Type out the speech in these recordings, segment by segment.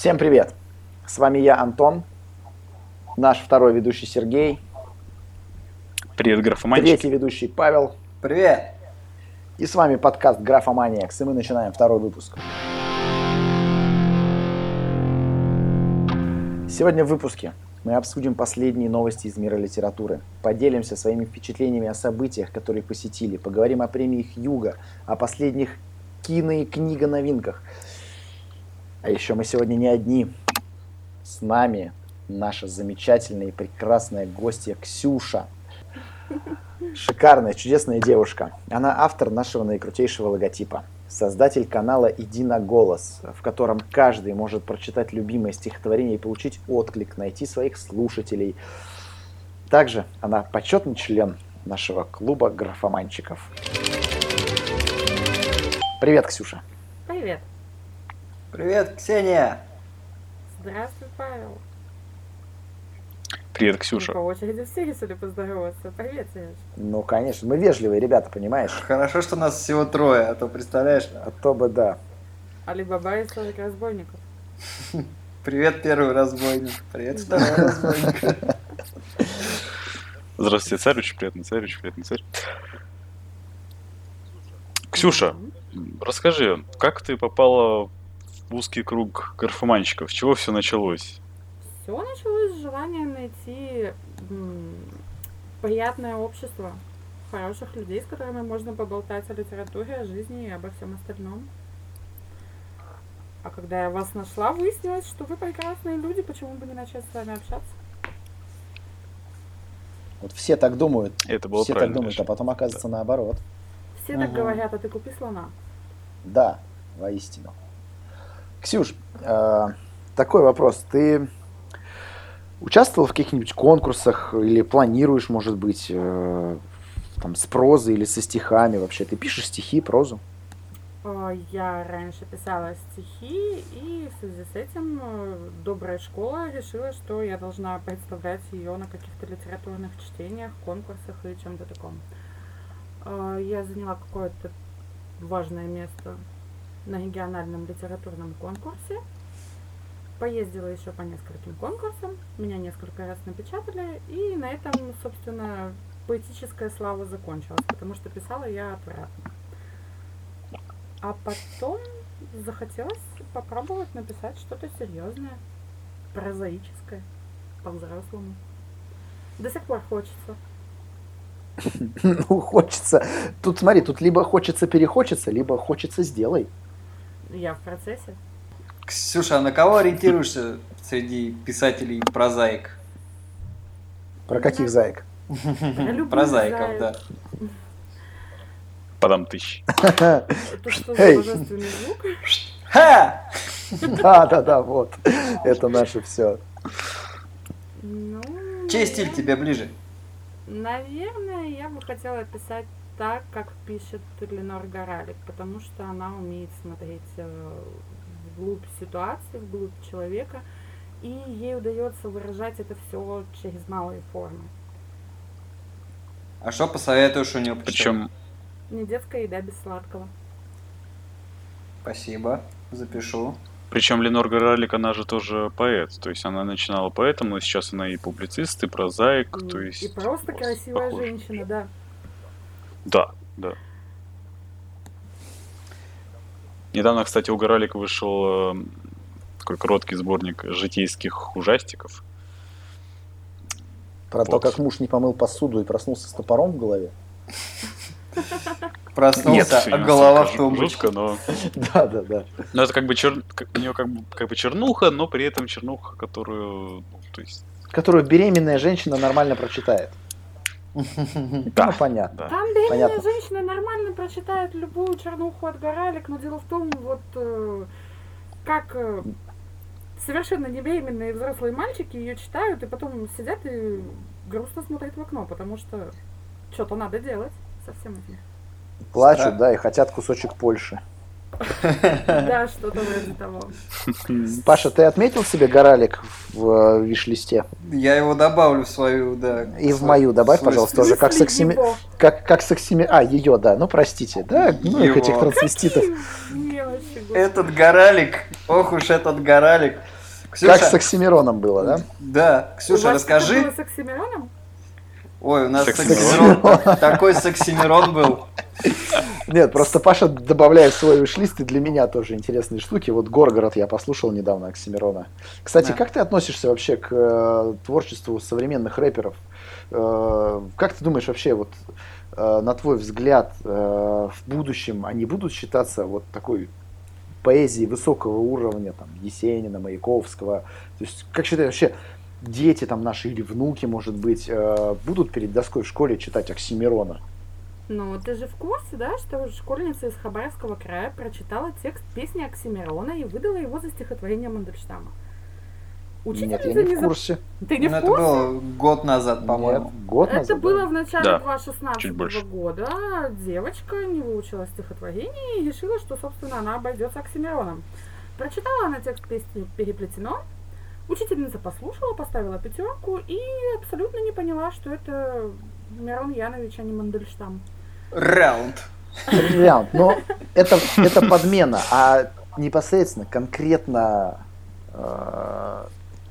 Всем привет! С вами я, Антон, наш второй ведущий Сергей, Привет, графоманчик. третий ведущий Павел, Привет! и с вами подкаст Графоманиакс, и мы начинаем второй выпуск. Сегодня в выпуске мы обсудим последние новости из мира литературы, поделимся своими впечатлениями о событиях, которые посетили, поговорим о премиях Юга, о последних кино и книга-новинках. А еще мы сегодня не одни. С нами наша замечательная и прекрасная гостья Ксюша. Шикарная, чудесная девушка. Она автор нашего наикрутейшего логотипа. Создатель канала «Иди на голос», в котором каждый может прочитать любимое стихотворение и получить отклик, найти своих слушателей. Также она почетный член нашего клуба графоманчиков. Привет, Ксюша. Привет. Привет, Ксения! Здравствуй, Павел. Привет, Мы Ксюша. по очереди все решили поздороваться. Привет, Сереж. Ну, конечно, мы вежливые ребята, понимаешь? Хорошо, что нас всего трое, а то представляешь. А то бы да. Алибаба и 40 разбойников. Привет, первый разбойник. Привет, второй разбойник. Здравствуйте, царь, очень приятный царь, очень приятный царь. Ксюша, расскажи, как ты попала узкий круг графоманщиков? С чего все началось? Все началось с желания найти приятное общество, хороших людей, с которыми можно поболтать о литературе, о жизни и обо всем остальном. А когда я вас нашла, выяснилось, что вы прекрасные люди, почему бы не начать с вами общаться? Вот все так думают. Это было все так думают, а потом оказывается наоборот. Все так Ага. говорят, а ты купи слона. Да, воистину. Ксюш, э, такой вопрос. Ты участвовал в каких-нибудь конкурсах или планируешь, может быть, э, там, с прозой или со стихами вообще? Ты пишешь стихи, прозу? Э, Я раньше писала стихи, и в связи с этим добрая школа решила, что я должна представлять ее на каких-то литературных чтениях, конкурсах и чем-то таком. Я заняла какое-то важное место на региональном литературном конкурсе. Поездила еще по нескольким конкурсам, меня несколько раз напечатали, и на этом, собственно, поэтическая слава закончилась, потому что писала я отвратно. А потом захотелось попробовать написать что-то серьезное, прозаическое, по-взрослому. До сих пор хочется. Ну, хочется. Тут смотри, тут либо хочется перехочется, либо хочется сделай. Я в процессе. Ксюша, а на кого ориентируешься среди писателей прозаик? Про каких заек? Прозаиков, заек. да. Подам тысяч. Это что за Эй. божественный звук? Ха! Да, да, да, вот. Это наше все. Ну, Чей стиль тебе ближе? Наверное, я бы хотела писать так, как пишет Ленор Горалик, потому что она умеет смотреть э, вглубь ситуации, вглубь человека, и ей удается выражать это все через малые формы. А что посоветуешь у нее? Причем, Не детская еда без сладкого. Спасибо, запишу. причем Ленор Горалик, она же тоже поэт. То есть она начинала поэтом, но сейчас она и публицист, и прозаик. М, То есть и просто красивая похоже. женщина, да. Да, да. Недавно, кстати, у Горалика вышел э, такой короткий сборник житейских ужастиков. Про то, Вот. как муж не помыл посуду и проснулся с топором в голове. Проснулся, а голова в тумбочке. жутко, но... Да, да, да. Но это как бы чер... у нее как бы, как бы чернуха, но при этом чернуха, которую, ну, то есть, Которую беременная женщина нормально прочитает. Да, Ну, понятно. Там беременная Понятно. женщина нормально прочитает любую чернуху от Горалик, но дело в том, вот э, как э, совершенно не беременные взрослые мальчики ее читают и потом сидят и грустно смотрят в окно, потому что что-то надо делать со всем этим. Плачут, да, и хотят кусочек Польши. Да, что-то вроде того. Паша, ты отметил себе горалик в э, виш-листе? Я его добавлю в свою, да. И в мою добавь, пожалуйста, тоже как сексими... как, как сексими... А, ее, да, ну простите, да, ну их этих трансвеститов. Этот горалик, ох уж этот горалик. Ксюша, Как с Оксимироном было, да? Да, Ксюша, расскажи. было с Оксимироном? Ой, у нас. Саксимирон, такой Саксимирон был. Нет, просто Паша добавляет в свой виш-лист, и для меня тоже интересные штуки. Вот Горгород я послушал недавно Оксимирона. Кстати, Да. как ты относишься вообще к э, творчеству современных рэперов? Э, как ты думаешь вообще, вот э, на твой взгляд, э, в будущем они будут считаться вот такой поэзией высокого уровня, там, Есенина, Маяковского? То есть, как считаешь, вообще дети там наши или внуки, может быть, э, будут перед доской в школе читать Оксимирона? Ну, ты же в курсе, да, что школьница из Хабаровского края прочитала текст песни Оксимирона и выдала его за стихотворение Мандельштама. Нет, я Учительница не в курсе. Ты не Ну, в это курсе? было год назад, по-моему. Год Это назад, было да? в начале Да, 2016 чуть больше. года. Девочка не выучила стихотворение и решила, что, собственно, она обойдется Оксимироном. Прочитала она текст песни «Переплетено». Учительница послушала, поставила пятерку и абсолютно не поняла, что это Мирон Янович, а не Мандельштам. Раунд. Вариант. Но это, это подмена, а непосредственно, конкретно, э,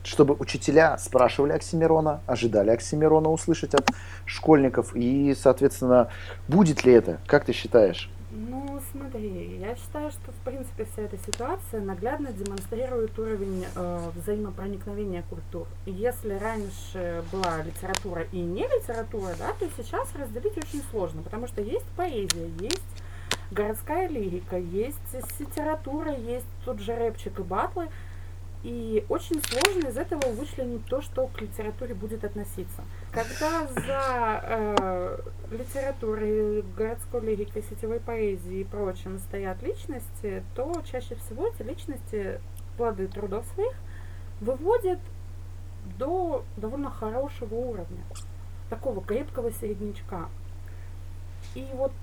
чтобы учителя спрашивали Оксимирона, ожидали Оксимирона услышать от школьников, и, соответственно, будет ли это, как ты считаешь? Ну, смотри, я считаю, что, в принципе, вся эта ситуация наглядно демонстрирует уровень э, взаимопроникновения культур. Если раньше была литература и не литература, да, то сейчас разделить очень сложно, потому что есть поэзия, есть городская лирика, есть литература, есть тут же рэпчик и батлы, и очень сложно из этого вычленить то, что к литературе будет относиться. Когда за э, литературой, городской лирикой, сетевой поэзией и прочим стоят личности, то чаще всего эти личности плоды трудов своих выводят до довольно хорошего уровня, такого крепкого середнячка. И вот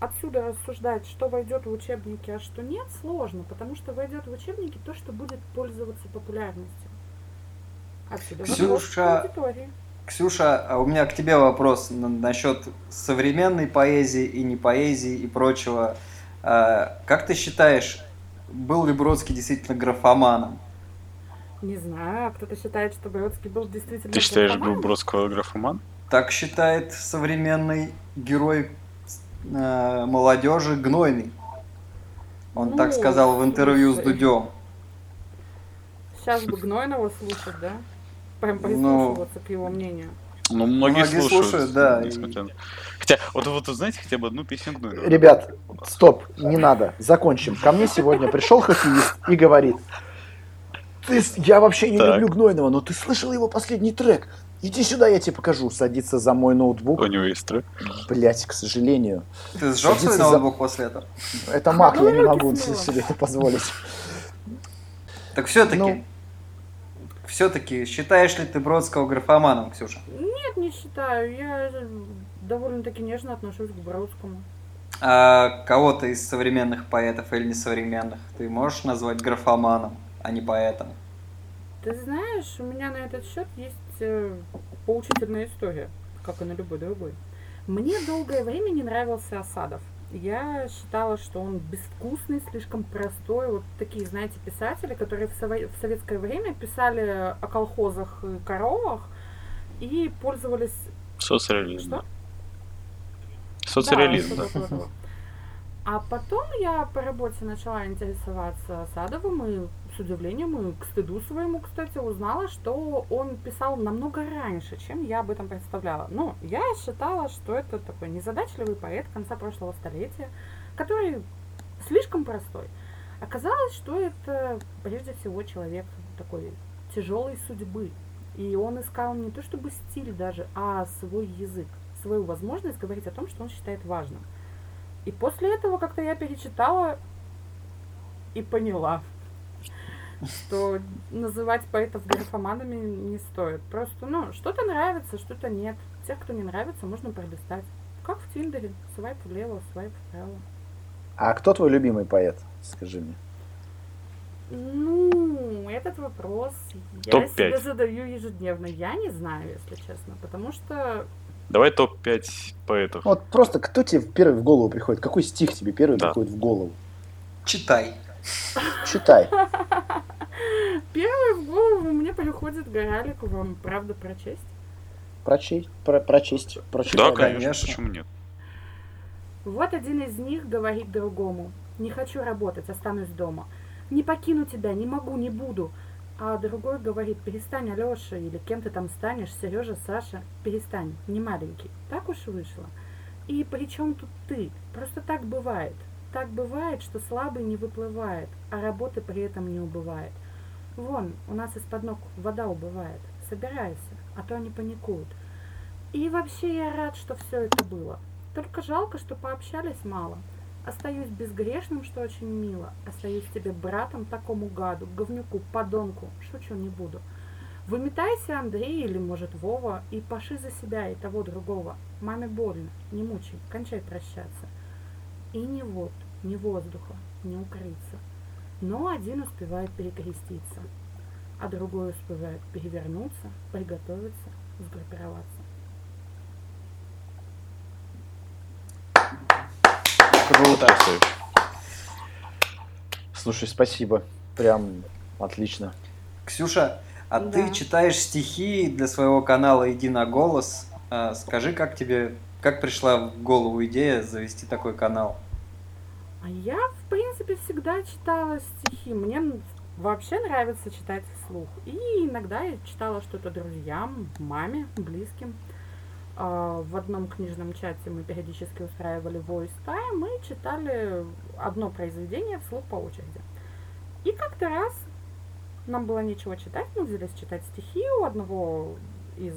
отсюда рассуждать, что войдет в учебники, а что нет, сложно, потому что войдет в учебники то, что будет пользоваться популярностью. Отсюда Ксюша. Ксюша, а у меня к тебе вопрос на- насчет современной поэзии и не поэзии и прочего. А, Как ты считаешь, был ли Бродский действительно графоманом? Не знаю, а кто-то считает, что Бродский был действительно Ты считаешь графоманом? Бродского графоман? Так считает современный герой э, молодежи Гнойный. Он Ну, так сказал в интервью с. Дудем. Сейчас бы Гнойного слушать, да? Прям Ну, прислушиваться к его мнению. Ну, многие, Многие слушают, слушают, да, несмотря на- Хотя, вот, вот, знаете, хотя бы одну песню Гнойного. Ребят, стоп, не надо, закончим. Ко мне сегодня пришел хоккеист и говорит, ты, с- я вообще не Так. люблю Гнойного, но ты слышал его последний трек? Иди сюда, я тебе покажу. Садится за мой ноутбук. У него есть. Блять, к сожалению. Ты сжег свой Садится за- ноутбук после этого? Это маг, я не могу себе это позволить. Так все-таки, Ну. все-таки считаешь ли ты Бродского графоманом, Ксюша? Нет, не считаю. Я э, довольно-таки нежно отношусь к Бродскому. А кого-то из современных поэтов или несовременных ты можешь назвать графоманом, а не поэтом? Ты знаешь, у меня на этот счет есть поучительная история, как и на любой другой. Мне долгое время не нравился Осадов. Я считала, что он безвкусный, слишком простой. Вот такие, знаете, писатели, которые в, сово- в советское время писали о колхозах и коровах и пользовались... Соцреализм. Что? Соцреализм, Да. А потом я по работе начала интересоваться Садовым и с удивлением и к стыду своему, кстати, узнала, что он писал намного раньше, чем я об этом представляла. Ну, я считала, что это такой незадачливый поэт конца прошлого столетия, который слишком простой. Оказалось, что это прежде всего человек такой тяжелой судьбы. И он искал не то чтобы стиль даже, а свой язык, свою возможность говорить о том, что он считает важным. И после этого как-то я перечитала и поняла, что называть поэтов графоманами не стоит. Просто, ну, что-то нравится, что-то нет. Тех, кто не нравится, можно пролистать. Как в Тиндере. Свайп влево, свайп вправо. А кто твой любимый поэт? Скажи мне. Ну, этот вопрос я Топ-пять. себе задаю ежедневно. Я не знаю, если честно, потому что Давай топ-5 поэтов. Вот просто кто тебе первый в голову приходит? Какой стих тебе первый Да. приходит в голову? Читай. Читай. Первое в голову мне приходит Горалик, вам правда прочесть? Прочесть, про, прочесть, Да, прочитай. конечно, конечно. почему нет? Вот один из них говорит другому. Не хочу работать, останусь дома. Не покину тебя, не могу, не буду. А другой говорит, перестань, Алеша, или кем ты там станешь, Сережа, Саша, перестань, не маленький. Так уж вышло. И при чем тут ты? Просто так бывает. Так бывает, что слабый не выплывает, а работы при этом не убывает. Вон, у нас из-под ног вода убывает. Собирайся, а то они паникуют. И вообще я рад, что все это было. Только жалко, что пообщались мало. Остаюсь безгрешным, что очень мило. Остаюсь тебе братом такому гаду, говнюку, подонку. Шучу не буду. Выметайся, Андрей, или, может, Вова, и паши за себя и того другого. Маме больно, не мучай, кончай прощаться. И ни вод, ни воздуха, не укрыться. Но один успевает перекреститься, а другой успевает перевернуться, приготовиться, сгруппироваться. Круто. Слушай, спасибо. Прям отлично. Ксюша, а Да. ты читаешь стихи для своего канала «Иди на голос». А, Скажи, как тебе, как пришла в голову идея завести такой канал? А я, в принципе, всегда читала стихи. Мне вообще нравится читать вслух. И иногда я читала что-то друзьям, маме, близким. А, В одном книжном чате мы периодически устраивали voice time и читали одно произведение вслух по очереди. И как-то раз нам было нечего читать, мы взялись читать стихи. У одного из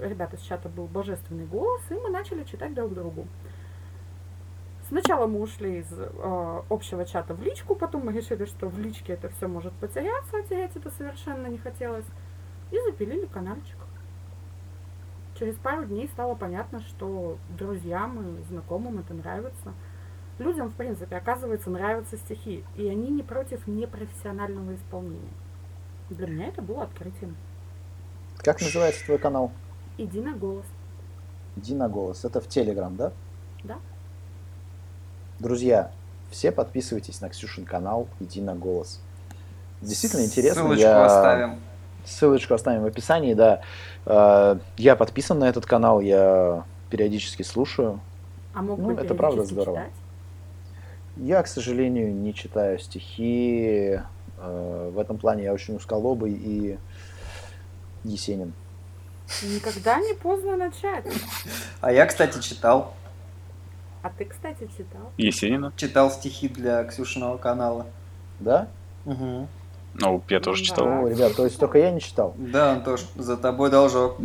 ребят из чата был божественный голос, и мы начали читать друг другу. Сначала мы ушли из э, общего чата в личку, потом мы решили, что в личке это все может потеряться, а терять это совершенно не хотелось. И запилили каналчик. Через пару дней стало понятно, что друзьям и знакомым это нравится. Людям, в принципе, оказывается, нравятся стихи, и они не против непрофессионального исполнения. Для меня это было открытием. Как называется твой канал? Иди на голос. Иди на голос. Это в Телеграм, да? Да. Друзья, все подписывайтесь на Ксюшин канал Иди на голос. Действительно интересно. Ссылочку я... оставим. Ссылочку оставим в описании, да. Э, Я подписан на этот канал, я периодически слушаю. А мог Ну, бы это правда здорово. читать. Я, к сожалению, не читаю стихи. Э, В этом плане я очень узколобый и Есенин. Никогда не поздно начать. А я, кстати, читал. А ты, кстати, читал? Есенина? Читал стихи для Ксюшиного канала. Да? Мгм. Ну, я тоже Да. читал. О, ребят, то есть только я не читал. Да, Антош, за тобой должок.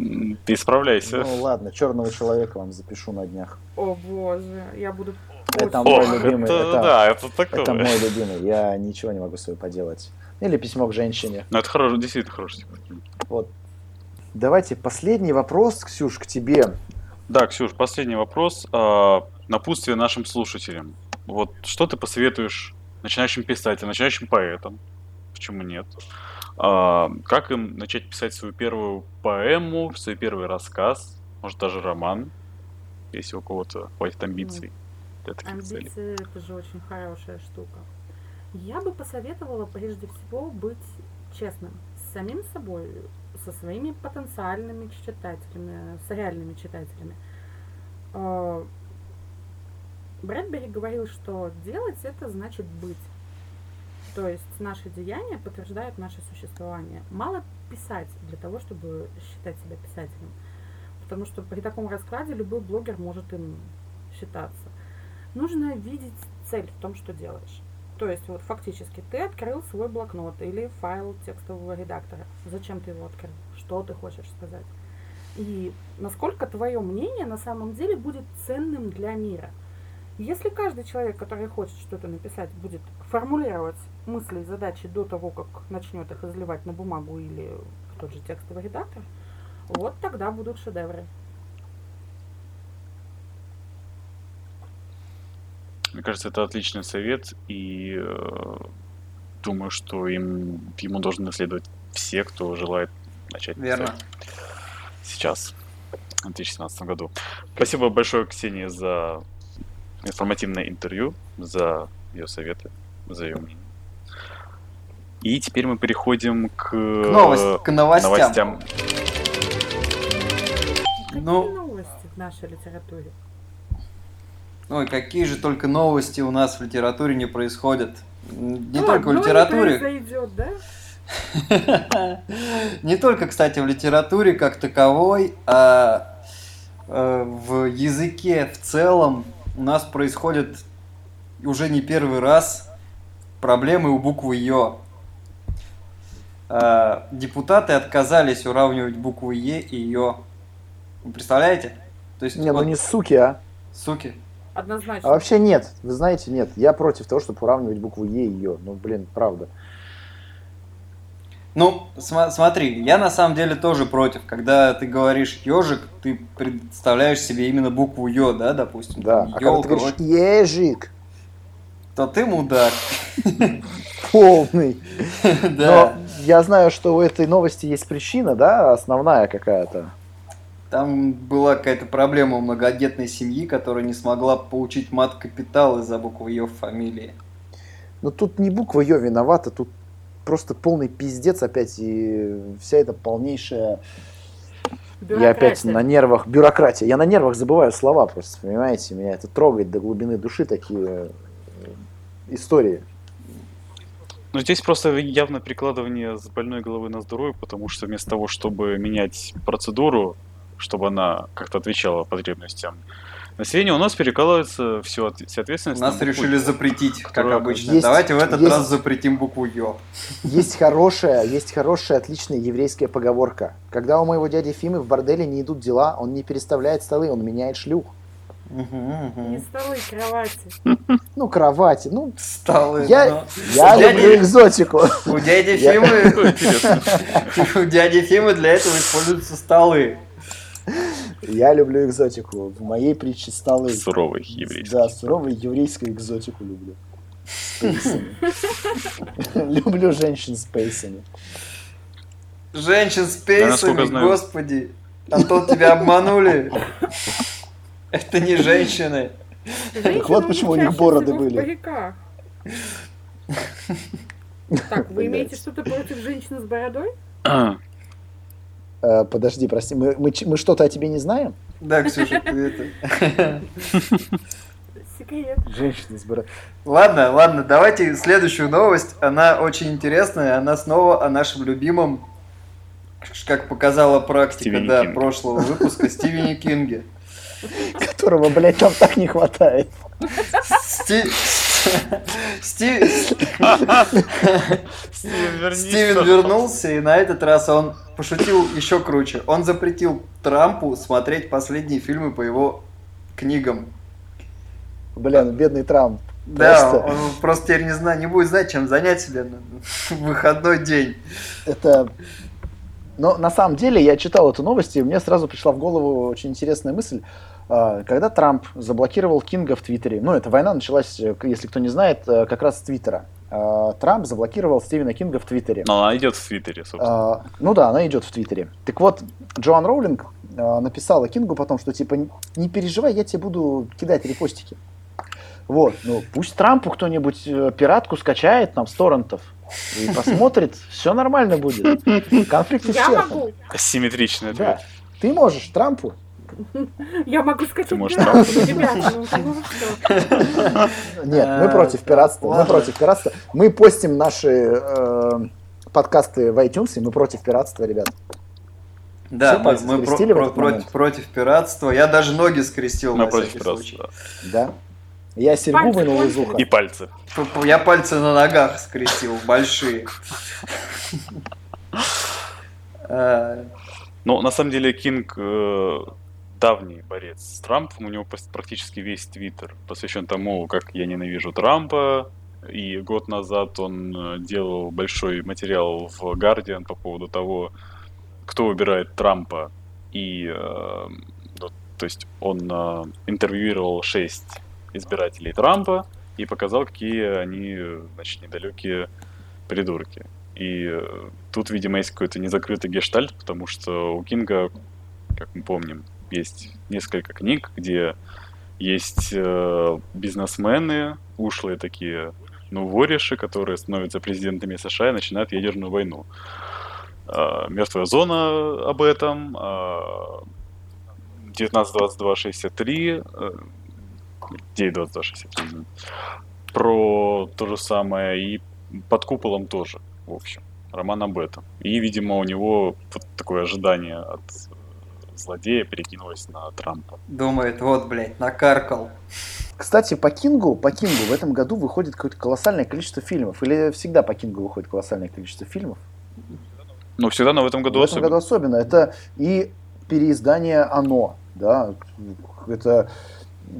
Ты справляйся. Ну ладно, черного человека вам запишу на днях. О боже, я буду Это очень- мой Ох, любимый, это, это- да, это такое. Это мой любимый. Я ничего не могу с собой поделать. Или письмо к женщине. Ну, это хороший, действительно хороший. Вот. Давайте последний вопрос, Ксюш, к тебе. Да, Ксюш, последний вопрос. А, Напутствие нашим слушателям. Вот что ты посоветуешь начинающим писателям, начинающим поэтам? Почему нет? А, Как им начать писать свою первую поэму, свой первый рассказ, может даже роман, если у кого-то хватит амбиций для таких целей? Амбиции это же очень хорошая штука. Я бы посоветовала прежде всего быть честным с самим собой, со своими потенциальными читателями, с реальными читателями. Брэдбери говорил, что делать это значит быть. То есть наши деяния подтверждают наше существование. Мало писать для того, чтобы считать себя писателем. Потому что при таком раскладе любой блогер может им считаться нужно видеть цель в том, что делаешь. То есть вот фактически ты открыл свой блокнот или файл текстового редактора. Зачем ты его открыл? Что ты хочешь сказать? И насколько твое мнение на самом деле будет ценным для мира. Если каждый человек, который хочет что-то написать, будет формулировать мысли и задачи до того, как начнет их изливать на бумагу или в тот же текстовый редактор, вот тогда будут шедевры. Мне кажется, это отличный совет, и э, думаю, что им, ему должны следовать все, кто желает начать Верно. писать сейчас, в 2017 году. Спасибо большое, Ксении, за информативное интервью, за ее советы, за ее мнение. И теперь мы переходим к, К, новость, к новостям. новостям. Какие Ну- новости в нашей литературе? Ой, какие же только новости у нас в литературе не происходят. Не Ну, только в не литературе. произойдет, да? Не только, кстати, в литературе как таковой, а э, в языке в целом у нас происходят уже не первый раз проблемы у буквы Ё. А, Депутаты отказались уравнивать букву Е и Ё. Вы представляете? То есть, Не, ну вот, не суки, а. суки. Однозначно. А вообще нет, вы знаете, нет. Я против того, чтобы уравнивать букву Е и Ё. Ну, блин, правда. Ну, сма- смотри, я на самом деле тоже против. Когда ты говоришь ежик, ты представляешь себе именно букву Ё, да, допустим? Да. А когда ты говоришь ежик, то ты мудак. полный. Но Да. я знаю, что у этой новости есть причина, да, основная какая-то. Там была какая-то проблема у многодетной семьи, которая не смогла получить мат-капитал из-за буквы Ё в фамилии. Но тут не буква Ё виновата, тут просто полный пиздец опять, и вся эта полнейшая... Я опять на нервах, бюрократия. Я на нервах забываю слова просто, понимаете? Меня это трогает до глубины души такие э, истории. Ну, здесь просто явно перекладывание с больной головы на здоровье, потому что вместо того, чтобы менять процедуру, чтобы она как-то отвечала потребностям населения, у нас перекладывается все, вся ответственность Нас на букву решили запретить, как обычно. есть- Давайте в этот есть- раз запретим букву Ё. Есть хорошая, есть хорошая, отличная еврейская поговорка. Когда у моего дяди Фимы в борделе не идут дела, он не переставляет столы, он меняет шлюх. Мгм, Не мгм. столы, кровати. Ну, кровати, ну, Столы. Я- ну. я Дядя- люблю экзотику. У дяди Фимы у дяди Фимы для этого используются столы. Я люблю экзотику. В моей притче столы. Суровый еврейский. Да, суровую еврейскую экзотику люблю. С пейсами. Люблю женщин с пейсами. Женщин с пейсами, господи. Антон, тебя обманули. Это не женщины. Женщины вот почему у них бороды были. Так, вы имеете что-то против женщины с бородой? Э, Подожди, прости, мы, мы, мы что-то о тебе не знаем? Да, Ксюша, ты это... Секрет. Женщины с бородой. Ладно, ладно, давайте следующую новость. Она очень интересная. Она снова о нашем любимом, как показала практика Стивене да, прошлого выпуска, Стивене Кинге. Которого, блядь, там так не хватает. Сти- Сти- Стивен вернулся, и на этот раз он пошутил еще круче. Он запретил Трампу смотреть последние фильмы по его книгам. Бля, ну бедный Трамп. Да, Просто. он просто теперь не знаю, не будет знать, чем занять себя в выходной день. Это... Но на самом деле я читал эту новость, и мне сразу пришла в голову очень интересная мысль. А, Когда Трамп заблокировал Кинга в Твиттере, ну, эта война началась, э, если кто не знает, э, как раз с Твиттера. А, Трамп заблокировал Стивена Кинга в Твиттере. Но она идет в Твиттере, собственно. А, ну да, она идет в Твиттере. Так вот, Джоан Роулинг а, написала Кингу потом, что типа «Не- переживай, я тебе буду кидать репостики. Вот, ну пусть Трампу кто-нибудь э, пиратку скачает там с торрентов и посмотрит, все нормально будет. Конфликт исчерпан. Симметричный Да. Ты можешь Трампу. Я могу скачать Ты можешь ну, ребята, ну, ну что. Нет, мы А, против пиратства. Мы против пиратства. Мы постим наши э, подкасты в iTunes, и мы против пиратства, ребят. Да, Все мы, мы про- про- против, против пиратства. Я даже ноги скрестил на всякий пиратства, да. Я серьгу вынул из уха. И пальцы. Я пальцы на ногах скрестил, большие. Э, Ну, на самом деле, Кинг э, давний борец с Трампом. У него практически весь твиттер посвящен тому, как я ненавижу Трампа. И год назад он э, делал большой материал в Guardian по поводу того, кто выбирает Трампа. И, ну, то есть, он э, интервьюировал шесть избирателей Трампа и показал, какие они, значит, недалекие придурки. И тут, видимо, есть какой-то незакрытый гештальт, потому что у Кинга, как мы помним, есть несколько книг, где есть э, бизнесмены, ушлые такие ну, вориши, которые становятся президентами США и начинают ядерную войну. А, Мертвая зона об этом, а, 1922-63, э, 9.22.63, извините. про то же самое, и под куполом тоже, в общем. Роман об этом. И, видимо, у него вот такое ожидание от э, злодея перекинулось на Трампа. Думает, вот, блядь, накаркал. Кстати, по Кингу, по Кингу в этом году выходит какое-то колоссальное количество фильмов. Или всегда по Кингу выходит колоссальное количество фильмов? Ну, всегда, но в этом году в этом особенно. году особенно. Это и переиздание «Оно», да, это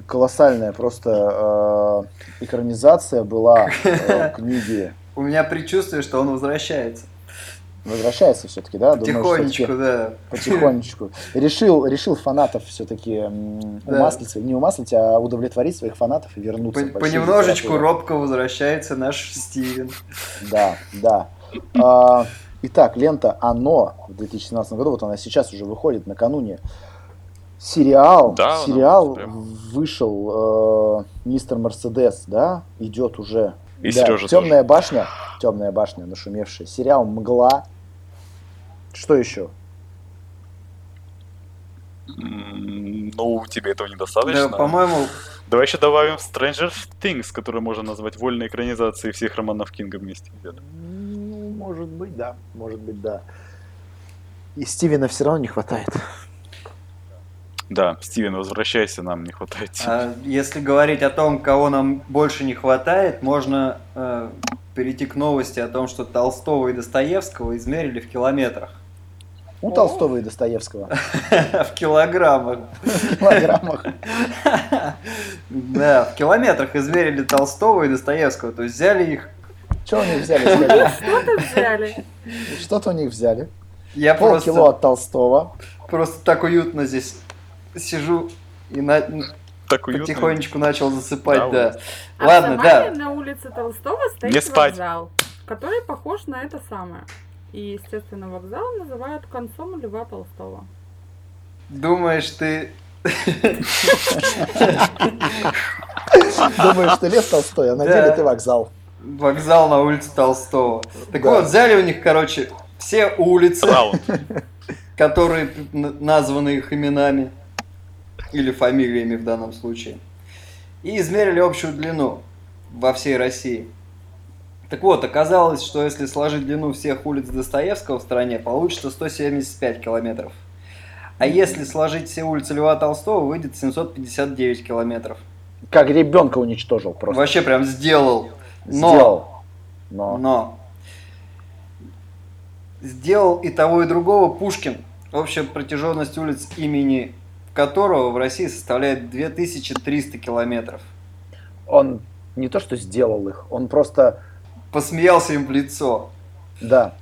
колоссальная просто э, экранизация была э, книги. У меня предчувствие, что он возвращается. Возвращается все-таки, да? Потихонечку, да. Потихонечку. Решил, решил фанатов все-таки Да. умаслить, не умаслить, а удовлетворить своих фанатов и вернуться. По- Понемножечку робко возвращается наш Стивен. Да, да. А, итак, лента «Оно» в 2017 году, вот она сейчас уже выходит накануне. Сериал, Да, сериал прям. вышел э, «Мистер Мерседес», да, идет уже. И да, Сережа «Темная башня», «Темная башня», нашумевшая. Сериал «Мгла». Что еще? Ну, тебе этого недостаточно. Да, по-моему, Давай еще добавим Stranger Things, который можно назвать вольной экранизацией всех романов Кинга вместе. Ну, может быть, да, может быть, да. И Стивена все равно не хватает. Да, Стивен, возвращайся, нам не хватает а если говорить о том, кого нам больше не хватает, можно э, перейти к новости о том, что Толстого и Достоевского измерили в километрах. У Толстого и Достоевского. В килограммах. В килограммах. Да, в километрах измерили Толстого и Достоевского. То есть взяли их. Что у них взяли? Что-то взяли. Что-то у них взяли. Я Полкило просто, от Толстого. просто так уютно здесь сижу и на- Так уютно. потихонечку начал засыпать, Да. А Ладно, в да. На улице Толстого стоит Не спать. вокзал, который похож на это самое. И, естественно, вокзал называют концом Льва Толстого. Думаешь, ты Думаешь, ты лев Толстой, а на деле ты вокзал. вокзал на улице Толстого. Так вот, взяли у них, короче, все улицы, которые названы их именами или фамилиями в данном случае, и измерили общую длину во всей России. Так вот, оказалось, что если сложить длину всех улиц Достоевского в стране, получится 175 километров. А если сложить все улицы Льва Толстого, выйдет 759 километров. Как ребенка уничтожил просто. Вообще прям сделал. Но, Сделал. Но. но сделал и того, и другого Пушкин. Общая протяженность улиц имени которого в России составляет 2300 километров. Он не то что сделал их, он просто, Посмеялся им в лицо. да.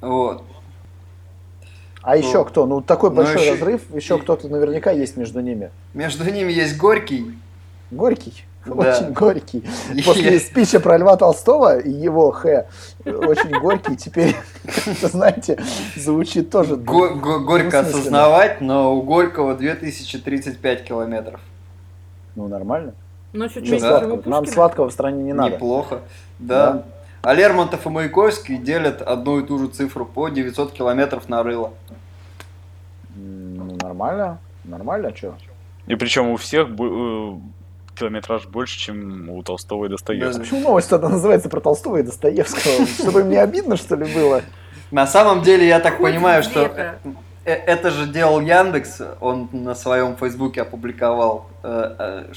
Вот. А еще кто? Ну, такой Ну, большой еще- разрыв, еще кто-то наверняка есть между ними. Между ними есть Горький. Горький. Да. Очень горький. И- После спича про Льва Толстого и его Х очень горький. Теперь, знаете, звучит тоже. Го- го- горько осознавать, но у Горького 2035 километров. Ну, нормально. Но чуть Чё меньше сладкого? Нам сладкого в стране не надо. Неплохо. Да. А Лермонтов и Маяковский делят одну и ту же цифру по 900 километров на рыло. Ну, нормально. Нормально, что? И причем у всех э, километраж больше, чем у Толстого и Достоевского. Почему новость тогда называется про Толстого и Достоевского? Чтобы им не обидно, что ли, было? На самом деле, я так Хоть понимаю, что где-то. э- это же делал Яндекс, он на своем фейсбуке опубликовал, э, э,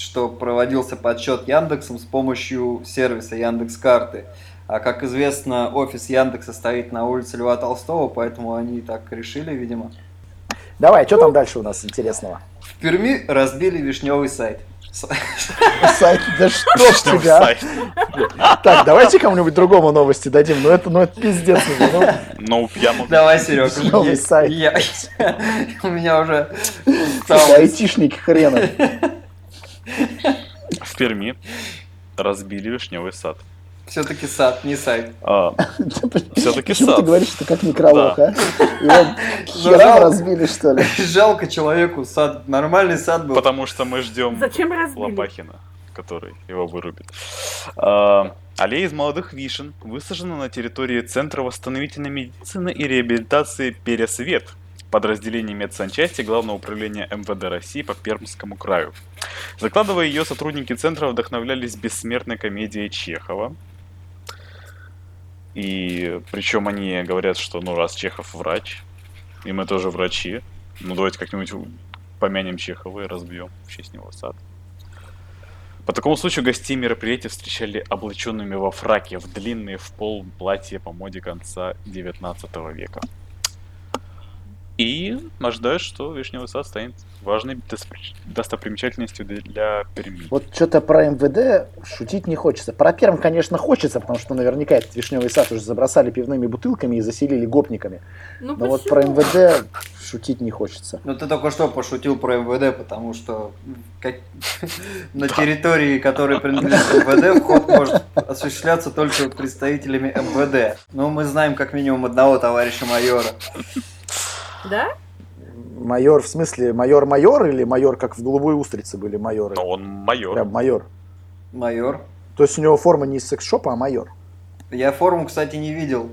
что проводился подсчет Яндексом с помощью сервиса Яндекс Карты. А как известно, офис Яндекса стоит на улице Льва Толстого, поэтому они так решили, видимо. Давай, что там дальше у нас интересного? В Перми разбили вишневый сайт. Сайт, да что ж тебя? Так, давайте кому-нибудь другому новости дадим. Ну это, ну это пиздец. Ну, Ну, я могу... Давай, Серег, Вишневый сайт. у меня уже это стало айтишник хрена. В Перми разбили вишневый сад. все-таки сад, не сайт. А, Всё-таки Почему ты сад. говоришь, что как некролог, Да. а? Его разбили, что ли? Жалко человеку, сад, нормальный сад был. потому что мы ждем Зачем разбили? Лопахина. который его вырубит. А, аллея из молодых вишен высажена на территории Центра восстановительной медицины и реабилитации «Пересвет», подразделение медсанчасти Главного управления МВД России по Пермскому краю. Закладывая ее, сотрудники центра вдохновлялись бессмертной комедией Чехова. И причем они говорят, что ну раз Чехов врач, и мы тоже врачи, ну давайте как-нибудь помянем Чехова и разбьем в честь него сад. По такому случаю гостей мероприятия встречали облаченными во фраке в длинные в пол платья по моде конца 19 века. И ожидают, что Вишневый сад станет важной достопри- достопримечательностью для Перми. Вот что-то про МВД шутить не хочется. Про Перм, конечно, хочется, потому что наверняка этот вишневый сад уже забросали пивными бутылками и заселили гопниками. Ну Но вот про МВД шутить не хочется. Ну ты только что пошутил про МВД, потому что на территории, которой принадлежит МВД, вход может осуществляться только представителями МВД. Ну мы знаем как минимум одного товарища майора. Да? Майор, в смысле, майор-майор или майор, как в голубой устрице были майоры? Но он майор. Прям майор. Майор. То есть у него форма не из секс-шопа, а майор. Я форму, кстати, не видел.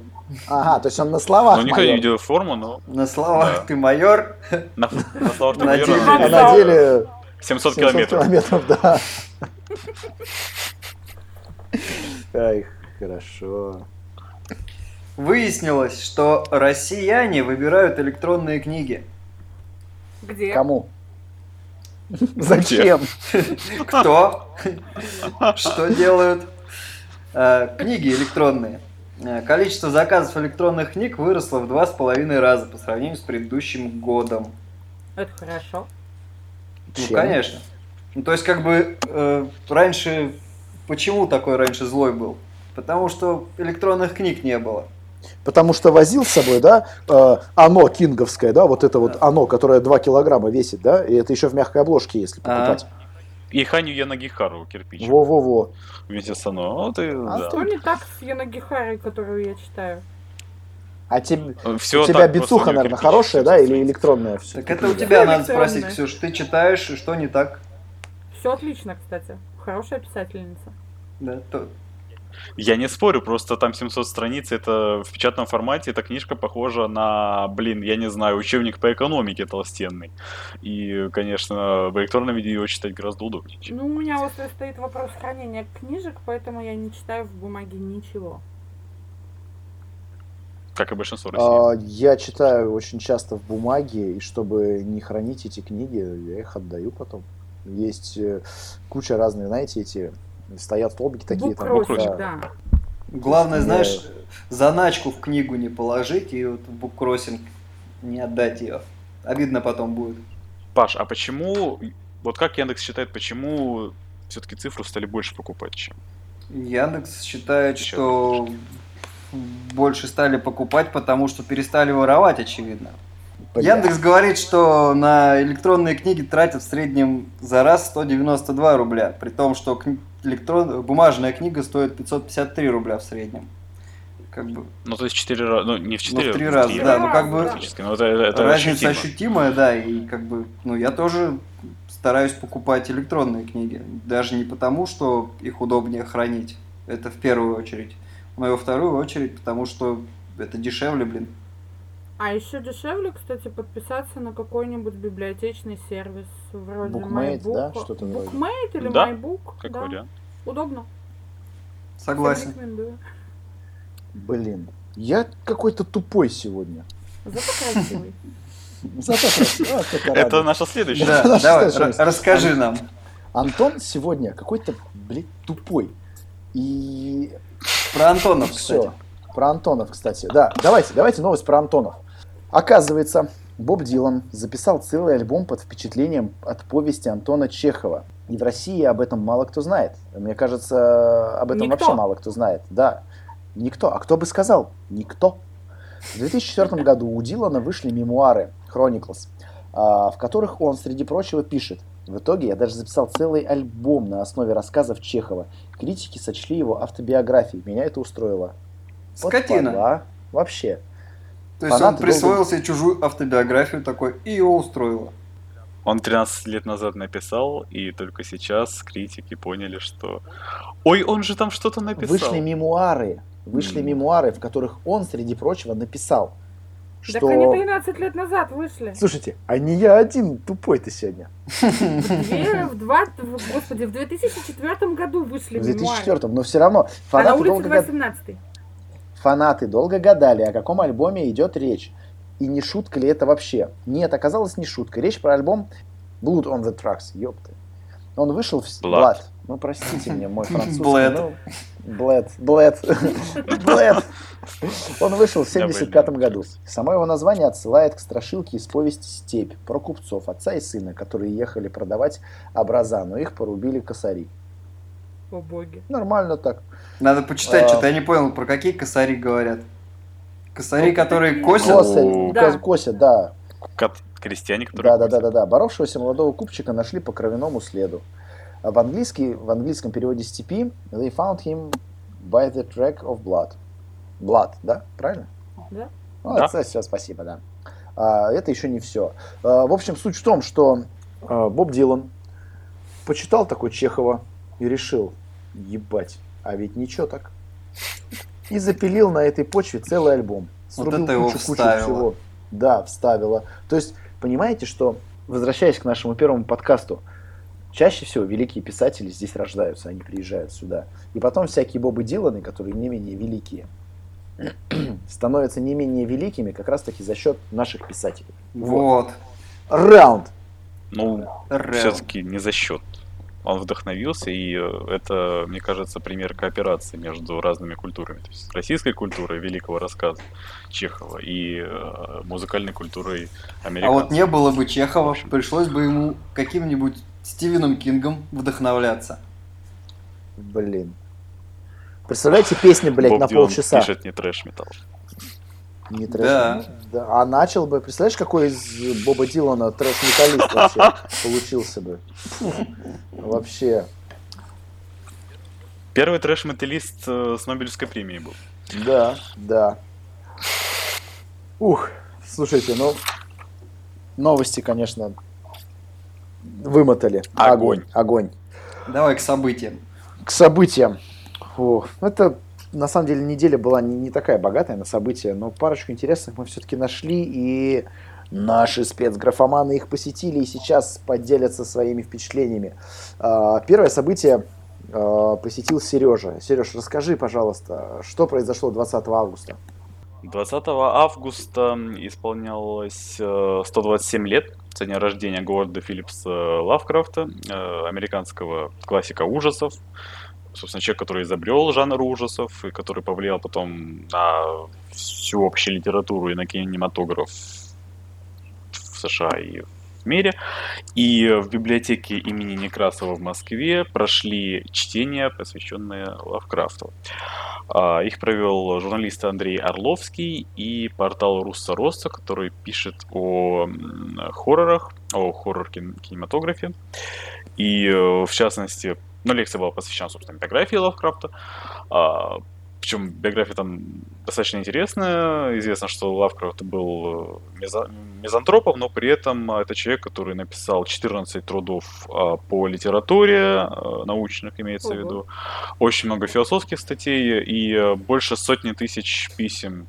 Ага, то есть он на словах Ну, никто не майор. видел форму, но На словах Да. ты майор. на, на словах На майора деле- на А деле на деле 700 700 километров. километров, да. Ай, хорошо. Выяснилось, что россияне выбирают электронные книги. Где? Кому? Зачем? Кто? Что делают? Э, Книги электронные. Э, Количество заказов электронных книг выросло в два с половиной раза по сравнению с предыдущим годом. Это хорошо. Ну, Чем? конечно. Ну, то есть, как бы, э, раньше... Почему такой раньше злой был? Потому что электронных книг не было. Потому что возил с собой, да, э, оно кинговское, да, вот это вот оно, которое 2 килограмма весит, да, и это еще в мягкой обложке, если покупать. И Ханю Янагихару кирпич Во-во-во. вместе с оно. Вот и, да. Что не так с Янагихарой, которую я читаю? А тебе, Всё у тебя бицуха, наверное, кирпич хорошая, да, или 700 электронная? всё-таки Так это у тебя надо спросить, Ксюш. Ты читаешь, и что не так? Все отлично, кстати. Хорошая писательница. Да, то- Я не спорю, просто там 700 страниц, это в печатном формате, эта книжка похожа на, блин, я не знаю, учебник по экономике толстенный. И, конечно, в электронном виде его читать гораздо удобнее. чем- Ну, у меня вот стоит вопрос хранения книжек, поэтому я не читаю в бумаге ничего. Как и большинство россиян. А, Я читаю очень часто в бумаге, и чтобы не хранить эти книги, я их отдаю потом. Есть э, куча разных, знаете, эти стоят столбики такие. там, да. да. Главное, Я- знаешь, заначку в книгу не положить и вот в буккроссинг не отдать ее. Обидно потом будет. Паш, а почему, вот как Яндекс считает, почему все-таки цифру стали больше покупать, чем? Яндекс считает, Чё что больше стали покупать, потому что перестали воровать, очевидно. Бля. Яндекс говорит, что на электронные книги тратят в среднем за раз 192 рубля, при том, что кни- электрон... бумажная книга стоит 553 рубля в среднем. Как бы Ну, то есть 4 раза, ну, не в 4, в три раза, три да, ну как бы Фактически, но это, это разница ощутимо. ощутимая, да, и как бы, ну я тоже стараюсь покупать электронные книги, даже не потому, что их удобнее хранить, это в первую очередь, но и во вторую очередь, потому что это дешевле, блин. А еще дешевле, кстати, подписаться на какой-нибудь библиотечный сервис вроде Bookmate, MyBook. да, что-то вроде. Bookmate или Да, MyBook. Как да. вариант. Удобно. Согласен. Всем. Блин, я какой-то тупой сегодня. Зато красивый. Зато красиво, вот это наша следующая. Да, давай, расскажи нам. Антон сегодня какой-то, блин, тупой. И Про Антонов, все. кстати. Про Антонов, кстати. Да, давайте, давайте новость про Антонов. Оказывается, Боб Дилан записал целый альбом под впечатлением от повести Антона Чехова. И в России об этом мало кто знает. Мне кажется, об этом Никто. вообще мало кто знает. Да, никто. А кто бы сказал? Никто. В 2004 году у Дилана вышли мемуары Chronicles, а, в которых он, среди прочего, пишет. В итоге я даже записал целый альбом на основе рассказов Чехова. Критики сочли его автобиографией. Меня это устроило. Вот Скотина. а. Вообще. То есть он присвоил себе чужую автобиографию такой, и его устроило. Он 13 лет назад написал, и только сейчас критики поняли, что... Ой, он же там что-то написал. Вышли мемуары, вышли М. мемуары, в которых он, среди прочего, написал, Так они что... 13 лет назад вышли. Слушайте, а не я один тупой ты сегодня. Две, в два, в- господи, в 2004 году вышли В мемуары. 2004 но все равно А на улице долго, гад- 18 фанаты долго гадали, о каком альбоме идет речь. И не шутка ли это вообще? Нет, оказалось не шутка. Речь про альбом Blood on the Tracks, ёпты. Он вышел в... Blood. Blood. Ну, простите меня, мой французский. Bled. ну, Bled. Bled. Bled. Он вышел в Я бы 75 не году. Само его название отсылает к страшилке из повести «Степь» про купцов, отца и сына, которые ехали продавать образа, но их порубили косари. О боги. Нормально так. Надо почитать, А. что-то я не понял, про какие косари говорят. Косари, Ну, которые косят? Косарь, Да. кос- косят, да. Кот- Крестьяне, которые... Да, да, да, да, да. Боровшегося молодого купчика нашли по кровяному следу. А в, английский, в английском переводе степи they found him by the track of blood. Blood, да? Правильно? Да. Ну, Да. это все, спасибо, да. А, это еще не все. в общем, суть в том, что а, Боб Дилан почитал такой Чехова и решил, ебать, а ведь ничего так. И запилил на этой почве целый альбом. Вот Срубил это его кучу-кучу вставило. всего. Да, вставила. То есть, понимаете, что, возвращаясь к нашему первому подкасту, чаще всего великие писатели здесь рождаются, они приезжают сюда. И потом всякие Бобы Диланы, которые не менее великие, становятся не менее великими как раз-таки за счет наших писателей. Вот. Раунд! Ну, все-таки не за счет. Он вдохновился, и э, это, мне кажется, пример кооперации между разными культурами. То есть российской культурой великого рассказа Чехова и э, музыкальной культурой А американцев. вот не было бы Чехова, пришлось бы ему каким-нибудь Стивеном Кингом вдохновляться. Блин. Представляете, песня, блядь, Боб на Дилан полчаса. пишет не трэш-металл. Не трэш. Да. Да, А начал бы, представляешь, какой из Боба Дилана трэш-металлист вообще получился бы? Вообще. Первый трэш-металлист э, с Нобелевской премией был. Да, да. Ух, слушайте, ну, новости, конечно, вымотали. Огонь. Огонь. Давай к событиям. К событиям. Фу, это, на самом деле, неделя была не, такая богатая на события, но парочку интересных мы все-таки нашли, и наши спецграфоманы их посетили и сейчас поделятся своими впечатлениями. А, Первое событие а, посетил Сережа. Сереж, расскажи, пожалуйста, что произошло 20 августа? 20 августа исполнялось э, 127 лет со дня рождения Говарда Филлипса Лавкрафта, э, американского классика ужасов. Собственно, человек, который изобрел жанр ужасов и который повлиял потом на всю общую литературу и на кинематограф в США и в мире. И в библиотеке имени Некрасова в Москве прошли чтения, посвященные Лавкрафту. А, Их провел журналист Андрей Орловский и портал Русса Росса, который пишет о хоррорах, о хоррор-кинематографе. И, э, в частности, ну, лекция была посвящена, собственно, биографии Лавкрафта. А, Причем биография там достаточно интересная. Известно, что Лавкрафт был э, мезо- мизантропом, но при этом это человек, который написал 14 трудов а, по литературе, э, научных имеется в Ого. виду, очень много философских статей и э, больше сотни тысяч писем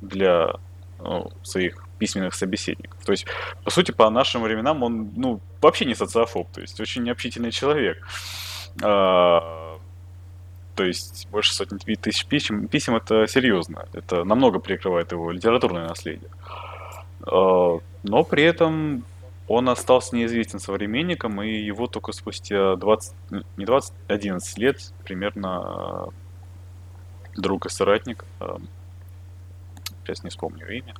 для ну, своих письменных собеседников. То есть, по сути, по нашим временам он, ну, вообще не социофоб, то есть очень необщительный человек. А, то есть больше сотни тысяч писем, писем это серьезно. Это намного перекрывает его литературное наследие. А, Но при этом он остался неизвестен современникам, и его только спустя 20, не 20, 11 лет примерно друг и соратник, а, сейчас не вспомню имя,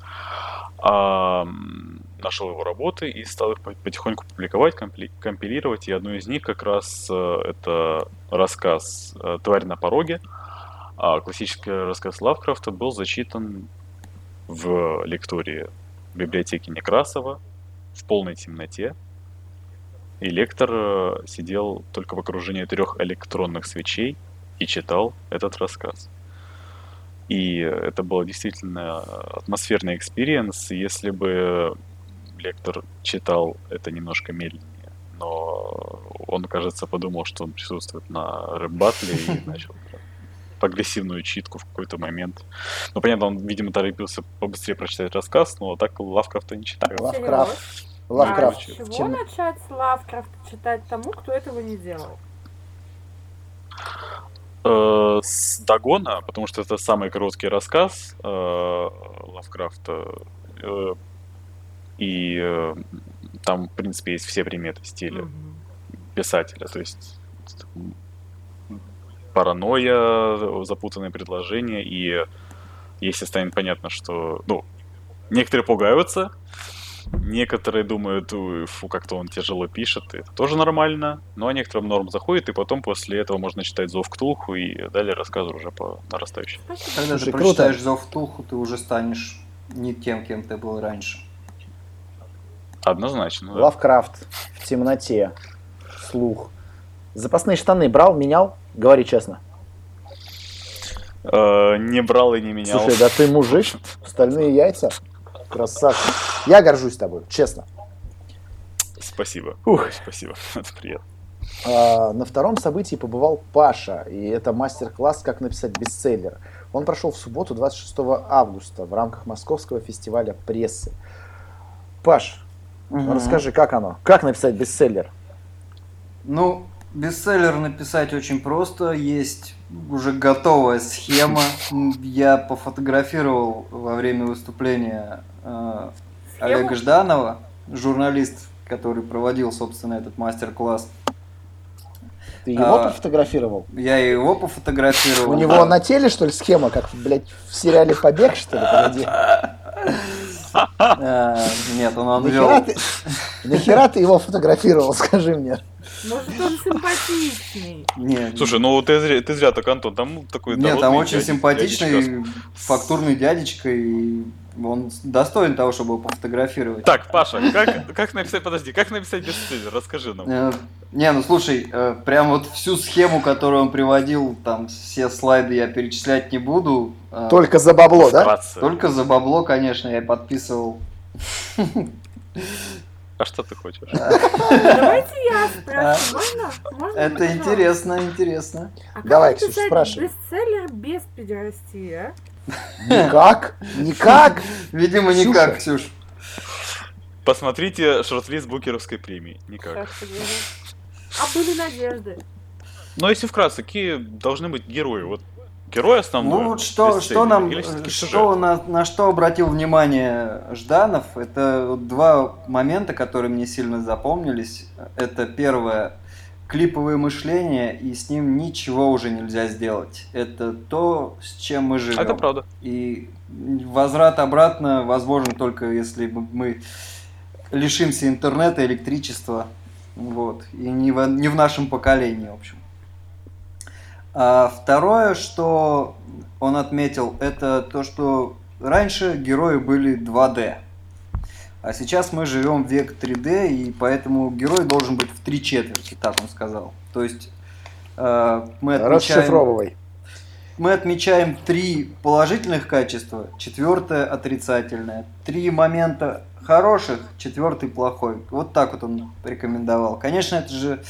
нашел его работы и стал их по- потихоньку публиковать, компили- компилировать. И одну из них как раз э, это рассказ э, «Тварь на пороге». А классический рассказ Лавкрафта был зачитан в лектории библиотеки Некрасова в полной темноте. И лектор э, сидел только в окружении трех электронных свечей и читал этот рассказ. И это был действительно атмосферный experience. Если бы лектор читал это немножко медленнее. Но он, кажется, подумал, что он присутствует на рэп-батле и начал агрессивную читку в какой-то момент. Ну, понятно, он, видимо, торопился побыстрее прочитать рассказ, но так Лавкрафта не читаю. Лавкрафт. А Лавкрафт. с в чего тем- начать Лавкрафт читать тому, кто этого не делал? Э, С Дагона, потому что это самый короткий рассказ э, Лавкрафта. э, И э, там, в принципе, есть все приметы стиля Мгм. писателя. То есть паранойя, запутанные предложения, и если станет понятно, что, ну, некоторые пугаются, некоторые думают, «Ой, фу, как-то он тяжело пишет, и это тоже нормально, но а некоторым норм заходит, и потом после этого можно читать Зов Ктулху и далее рассказывать уже по нарастающей. Когда Слушай, ты круто. прочитаешь Зов Тулху, ты уже станешь не тем, кем ты был раньше. Однозначно, да. Лавкрафт в темноте. Слух. Запасные штаны брал, менял? Говори честно. Э, не брал и не менял. Слушай, да ты мужик, стальные яйца. Красавчик. Я горжусь тобой, честно. Спасибо. Ух. Спасибо. Это приятно. А, на втором событии побывал Паша, и это мастер-класс «Как написать бестселлер». Он прошел в субботу, 26 августа, в рамках Московского фестиваля прессы. Паш, ну расскажи, как оно? Как написать бестселлер? Ну, бестселлер написать очень просто. Есть уже готовая схема. Я пофотографировал во время выступления э? Олега Жданова, журналист, который проводил, собственно, этот мастер-класс. Ты его А, пофотографировал? Я его пофотографировал. У него на теле, что ли, схема, как, блядь, в сериале «Побег», что ли? Э, Нет, он, он Нахера вел... ты, нахера ты его фотографировал, скажи мне? Может, он симпатичный. Не, Слушай, ну ты зря, ты зря так, Антон, там такой Нет, там очень симпатичный, дядечка. фактурный дядечка, и он достоин того, чтобы его пофотографировать. Так, Паша, как, как написать, подожди, как написать бестселлер? Расскажи нам. Э, Не, ну слушай, э, прям вот всю схему, которую он приводил, там все слайды я перечислять не буду. э, Только за бабло, да? Только за бабло, конечно, я подписывал. А что ты хочешь? Давайте я спрошу. Можно? Можно? Это интересно, интересно. А как Давай, Ксюш, написать спрашивай. бестселлер без педерастии, а? Никак, никак. Видимо, Ксюша. никак, Ксюш. Посмотрите шорт-лист Букеровской премии. Никак. А были надежды. Но если вкратце, какие должны быть герои? Вот герой основной. Ну вот что, что нам, что на, на что обратил внимание Жданов, это два момента, которые мне сильно запомнились. Это первое, клиповое мышление, и с ним ничего уже нельзя сделать. Это то, с чем мы живем. Это правда. И возврат обратно возможен только если мы лишимся интернета, электричества. Вот. И не в, не в нашем поколении, в общем. А второе, что он отметил, это то, что раньше герои были 2D. А сейчас мы живем в век 3D, и поэтому герой должен быть в три четверти, так он сказал. То есть э, мы отмечаем... Расшифровывай. Мы отмечаем три положительных качества, четвертое отрицательное. Три момента хороших, четвертый плохой. Вот так вот он рекомендовал. Конечно, это же,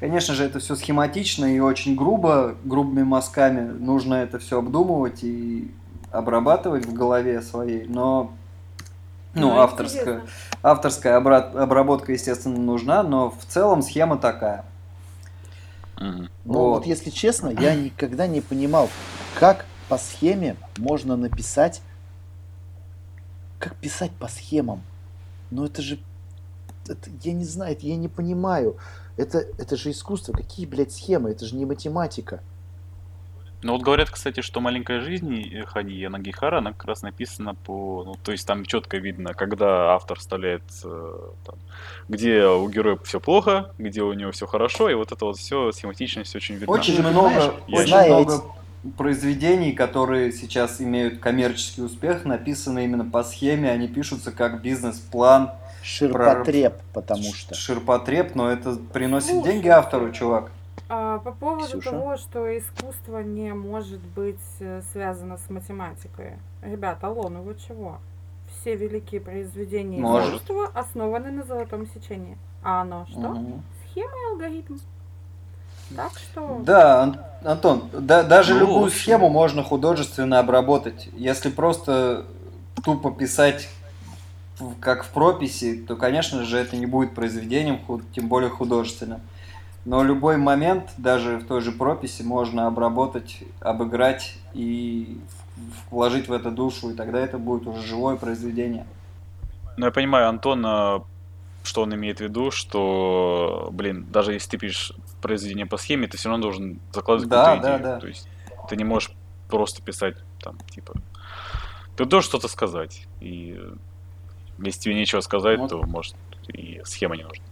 конечно же, это все схематично и очень грубо, грубыми мазками. Нужно это все обдумывать и обрабатывать в голове своей. Но ну, Ну, авторская, интересно. авторская обра- обработка, естественно, нужна, но в целом схема такая. Мгм. Ну Вот. вот если честно, я никогда не понимал, как по схеме можно написать, как писать по схемам. Ну это же, это, я не знаю, это я не понимаю. Это, это же искусство. Какие, блядь, схемы? Это же не математика. Ну вот говорят, кстати, что «Маленькая жизнь» э, Хани Янагихара, она как раз написана по... Ну, то есть там четко видно, когда автор вставляет, э, там, где у героя все плохо, где у него все хорошо, и вот это вот все, схематичность очень видна. Очень же много, я очень зная много произведений, которые сейчас имеют коммерческий успех, написаны именно по схеме, они пишутся как бизнес-план, Ширпотреб, потому что. ширпотреб, но это приносит Слушай. деньги автору, чувак. А, по поводу Ксюша? того, что искусство не может быть э, связано с математикой. Ребята, алло, ну вы чего? все великие произведения Может. искусства основаны на золотом сечении. А оно что? Мгм. Схема и алгоритм. Так что... Да, Ан- Антон, да- даже Ну, любую общем. схему можно художественно обработать. Если просто тупо писать как в прописи, то, конечно же, это не будет произведением, тем более художественным. Но любой момент, даже в той же прописи, можно обработать, обыграть и вложить в это душу, и тогда это будет уже живое произведение. Ну, я понимаю, Антон, а, что он имеет в виду, что, блин, даже если ты пишешь произведение по схеме, ты все равно должен закладывать Да, какую-то да, идею. да. То есть ты не можешь просто писать там, типа... Ты должен что-то сказать. И если тебе нечего сказать, Вот. то, может, и схема не нужна.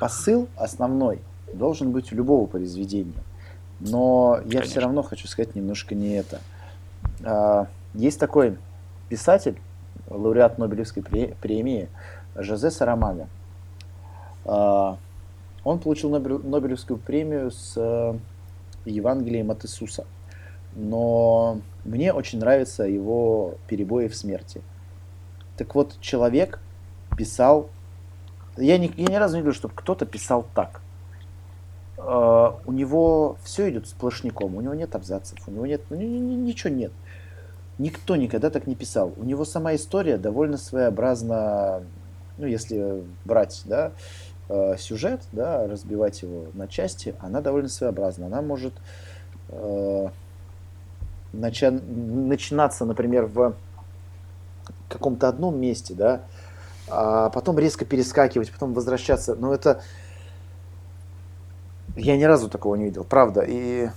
Посыл основной должен быть у любого произведения. Но я все Конечно. равно хочу сказать немножко не это. А, Есть такой писатель, лауреат Нобелевской пре- премии Жозе Сарамага. Он получил Нобелевскую премию с э, Евангелием от Иисуса. Но мне очень нравятся его перебои в смерти. Так вот, человек писал я ни, я ни разу не видел, чтобы кто-то писал так. Э, у него все идет сплошняком, у него нет абзацев, у него нет, ну, ни- ни- ничего нет. Никто никогда так не писал. У него сама история довольно своеобразна, ну, если брать, да, э, сюжет, да, разбивать его на части, она довольно своеобразна. Она может нача- начинаться, например, в каком-то одном месте, да, а потом резко перескакивать, потом возвращаться. Но это... Я ни разу такого не видел, правда. И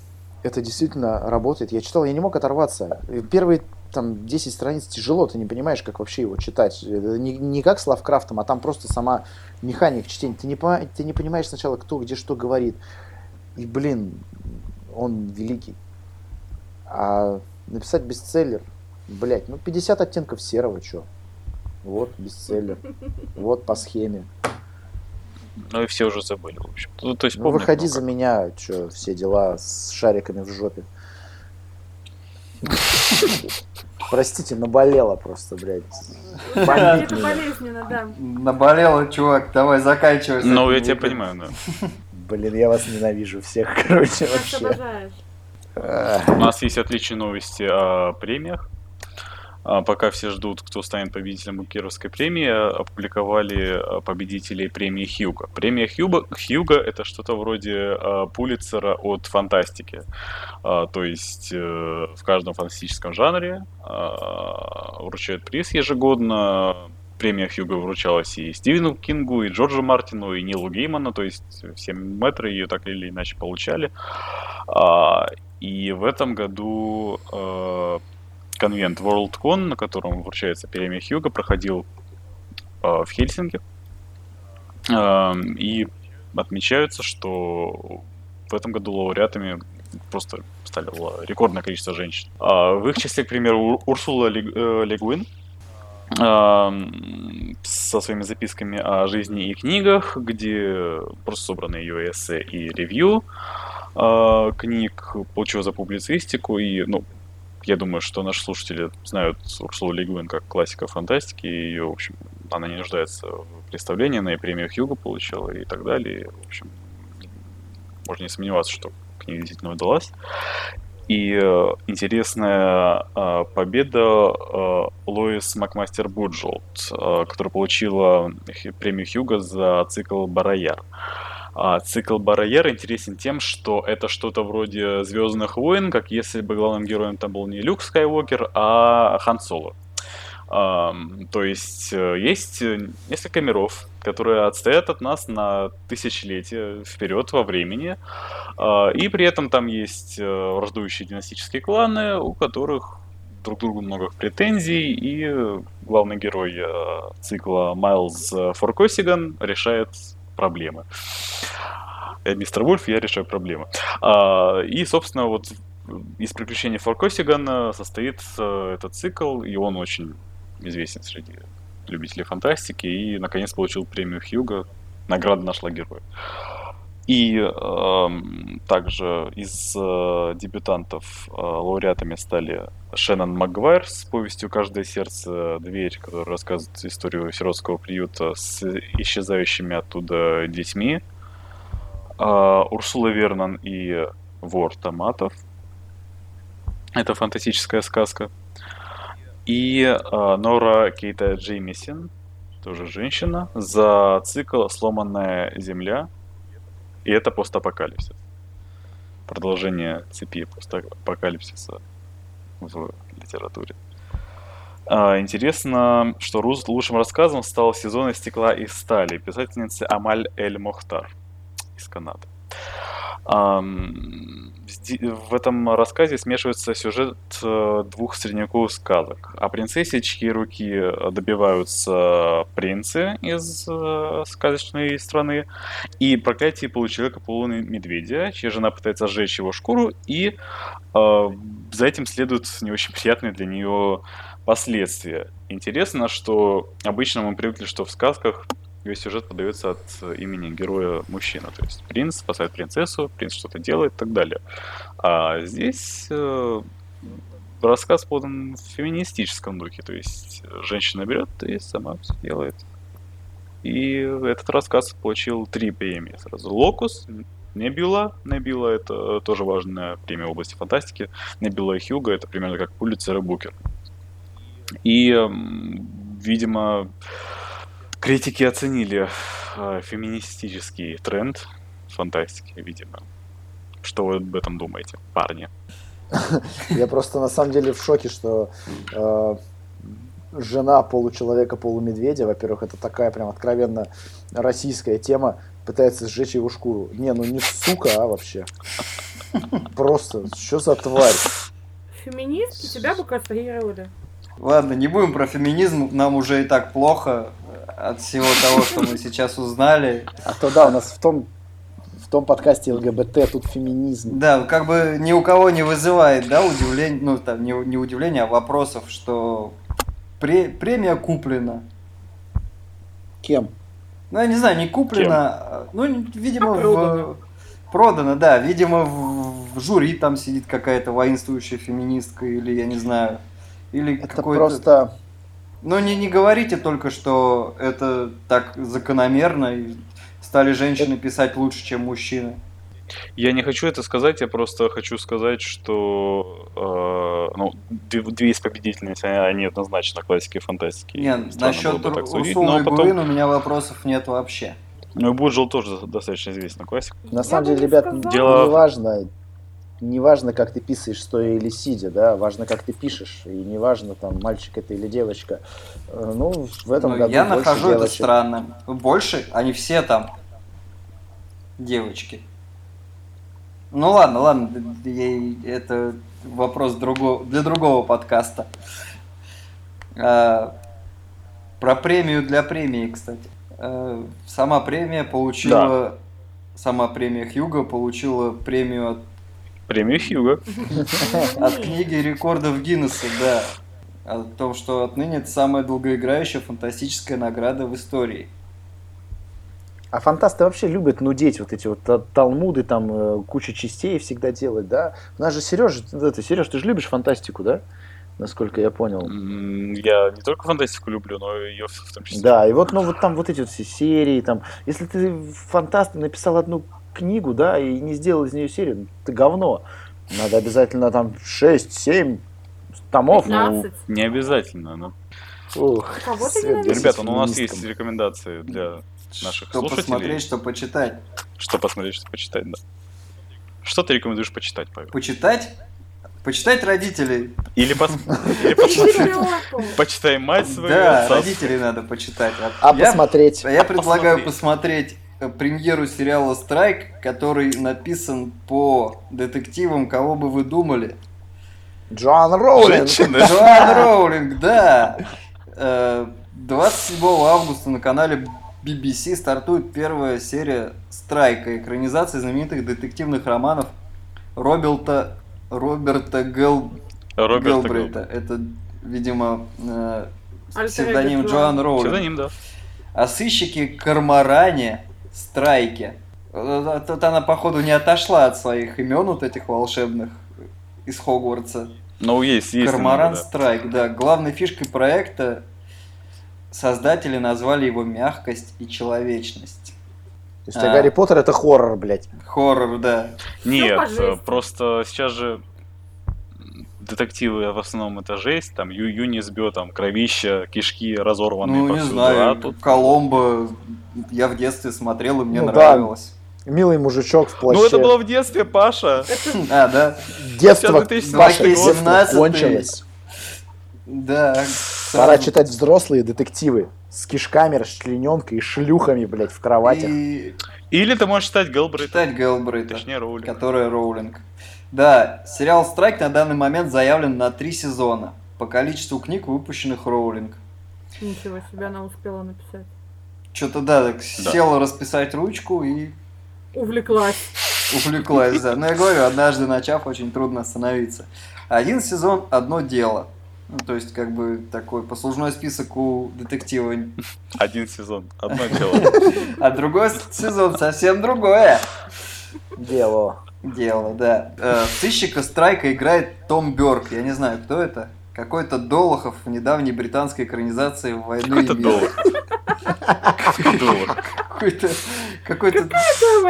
это действительно работает. Я читал, я не мог оторваться. Первые там 10 страниц тяжело, ты не понимаешь, как вообще его читать. Это не, не как с Лавкрафтом, а там просто сама механика чтения. Ты не, ты не понимаешь сначала, кто где что говорит. И, блин, он великий. А написать бестселлер, блять, ну 50 оттенков серого, чё? Вот бестселлер. Вот по схеме. Ну и все уже забыли, в общем. Ну, то есть, Ну, выходи ну, за меня, что все дела с шариками в жопе. Простите, наболело просто, блядь. Бомбит Это болезненно, да. Наболело, чувак, давай заканчивай. Ну, я тебя понимаю, да. Блин, я вас ненавижу всех, короче, вообще. У нас есть отличные новости о премиях. А, Пока все ждут, кто станет победителем Букеровской премии, опубликовали а, победителей премии Хьюга. Премия Хьюга, Хьюга это что-то вроде а, Пулитцера от фантастики. То есть э, в каждом фантастическом жанре вручают приз ежегодно. Премия Хьюга вручалась и Стивену Кингу, и Джорджу Мартину, и Нилу Гейману, то есть все мэтры ее так или иначе получали. И в этом году э, конвент WorldCon, на котором вручается премия Хьюга, проходил э, в Хельсинки. Э, И отмечается, что в этом году лауреатами просто стали рекордное количество женщин. А В их числе, к примеру, Ур- Урсула э, Легуин эм, со своими записками о жизни и книгах, где просто собраны ее эссе и ревью книг, получила за публицистику, и, ну, я думаю, что наши слушатели знают Урсулу Легуин как классика фантастики, и ее, в общем, она не нуждается в представлении, она и премию Хьюго получила и так далее. В общем, можно не сомневаться, что книга действительно удалась. И э, интересная э, победа э, Лоис Макмастер Буджолд, э, которая получила премию Хьюго за цикл Барраяр. А цикл Барраяр интересен тем, что это что-то вроде Звездных войн, как если бы главным героем там был не Люк Скайуокер, а Хан Соло. То есть э, есть э, несколько миров, которые отстоят от нас на тысячелетия вперед во времени, а, и при этом там есть э, враждующие династические кланы, у которых друг другу много претензий, и главный герой цикла Майлз Форкосиган решает проблемы. Я мистер Вульф, я решаю проблемы. А, И, собственно, вот из приключений Форкосигана состоит э, этот цикл, и он очень известен среди любителей фантастики, и, наконец, получил премию Хьюга. Награда нашла героя. И эм, также из э, дебютантов э, лауреатами стали Шеннон Магуайр с повестью «Каждое сердце. Дверь», которая рассказывает историю сиротского приюта с исчезающими оттуда детьми. Э, Урсула Вернон и «Вор томатов». Это фантастическая сказка. И э, Нора Кейта Джеймисон, тоже женщина, за цикл «Сломанная земля», и это постапокалипсис. Продолжение цепи постапокалипсиса в литературе. А, интересно, что лучшим рассказом стал «Сезон из стекла и стали» писательницы Амаль Эль Мохтар из Канады. В этом рассказе смешивается сюжет э, двух средневековых сказок. О принцессе, чьи руки добиваются принцы из э, сказочной страны, и проклятие получеловека полуны медведя, чья жена пытается сжечь его шкуру, и э, за этим следуют не очень приятные для нее последствия. Интересно, что обычно мы привыкли, что в сказках весь сюжет подается от имени героя мужчина. То есть принц спасает принцессу, принц что-то делает и так далее. А здесь э, рассказ подан в феминистическом духе. То есть женщина берет и сама все делает. И этот рассказ получил три премии сразу. Локус, Небюла. Небюла — это тоже важная премия в области фантастики. Небюла и Хьюга — это примерно как Пулитцер и Букер. И, видимо, Критики оценили э, феминистический тренд фантастики, видимо. Что вы об этом думаете, парни? Я просто на самом деле в шоке, что э, жена получеловека, полумедведя, во-первых, это такая прям откровенно российская тема, пытается сжечь его шкуру. Не, ну не сука, а вообще. Просто, что за тварь? Феминистки тебя бы кастрировали. Ладно, не будем про феминизм, нам уже и так плохо от всего того, что мы сейчас узнали. А то да, у нас в том в том подкасте ЛГБТ тут феминизм. Да, как бы ни у кого не вызывает, да, удивление, ну там не, не удивление, а вопросов, что пре, премия куплена. Кем? Ну, я не знаю, не куплена, Кем? ну, видимо, в... продано, да, видимо, в, в жюри там сидит какая-то воинствующая феминистка или, я не знаю, или Это просто ну, не, не говорите только, что это так закономерно, и стали женщины писать лучше, чем мужчины. Я не хочу это сказать, я просто хочу сказать, что э, ну, две из победительниц, они однозначно классики фантастики. Нет, насчет Урсулы и потом... у меня вопросов нет вообще. Ну и Буджел тоже достаточно известный классик. На самом деле, ребят, дело... не важно, не важно, как ты писаешь, стоя или сидя, да, важно, как ты пишешь, и не важно, там, мальчик это или девочка. Э, ну, в этом ну, году Я нахожу девочек. это странным. Больше, они все там девочки. Ну ладно, ладно, это вопрос другого, для другого подкаста. А, про премию для премии, кстати. А, сама премия получила, да. сама премия Хьюга получила премию от Премию Хьюга. От книги рекордов Гиннесса, да. О том, что отныне это самая долгоиграющая фантастическая награда в истории. А фантасты вообще любят нудеть вот эти вот талмуды, там э, куча частей всегда делать, да? У нас же Сереж, это, Сереж, ты же любишь фантастику, да? Насколько я понял. Я не только фантастику люблю, но и ее в том числе. Да, и вот, ну вот там вот эти вот все серии, там, если ты фантаст написал одну книгу, да, и не сделал из нее серию, ты говно. Надо обязательно там 6-7 томов. 15. Ну, не обязательно, но... Ух, Ребята, ну у нас есть рекомендации для наших что слушателей. Что посмотреть, что почитать. Что посмотреть, что почитать, да. Что ты рекомендуешь почитать, Павел? Почитать? Почитать родителей. Или, пос... Или посмотреть. Почитай мать свою. Да, родителей надо почитать. А я, посмотреть. Я предлагаю посмотреть премьеру сериала «Страйк», который написан по детективам, кого бы вы думали? Джоан Роулинг. Джоан Роулинг, да. 27 э, августа на канале BBC стартует первая серия «Страйка», экранизация знаменитых детективных романов Роберта, Роберта Гел... Роберта Гелбрейта. Это, видимо, э, псевдоним Джоан Роулинг. Псевдоним, да. О сыщике Кармаране Страйке. Э, Тут она, походу, не отошла от своих имен вот этих волшебных из Хогвартса. Ну, есть, есть. Да. Страйк, да. Главной фишкой проекта создатели назвали его мягкость и человечность. То есть А. а Гарри Поттер это хоррор, блядь. Хоррор, да. Нет, просто сейчас же детективы в основном это жесть, там Ю Юнис Бё, там кровища, кишки разорванные Ну, не повсюду, знаю, а тут... Коломбо я в детстве смотрел, и мне Ну да. нравилось. Милый мужичок в плаще. Ну это было в детстве, Паша. А, да? Детство Сейчас 2017 Паша, год. детство 17-й. кончилось. Да. Пора читать взрослые детективы. С кишками, расчлененкой и шлюхами, блядь, в кроватях. И Или ты можешь читать Гелбрейта, читать Гелбрейта. точнее Роулинг. которая Роулинг. Да, сериал «Страйк» на данный момент заявлен на три сезона по количеству книг, выпущенных Роулинг. Ничего себе она успела написать. Что-то, да, так Да. села расписать ручку и Увлеклась. увлеклась. Да. Но я говорю, однажды начав, очень трудно остановиться. Один сезон – одно дело. Ну, то есть, как бы, такой послужной список у детектива. Один сезон, одно дело. А другой сезон совсем другое Дело. Дело, да. Э, Сыщика Страйка играет Том Бёрк. Я не знаю, кто это. Какой-то Долохов в недавней британской экранизации «Войны Какой-то и мира». доллар. Какой доллар. Какой-то... Какой-то...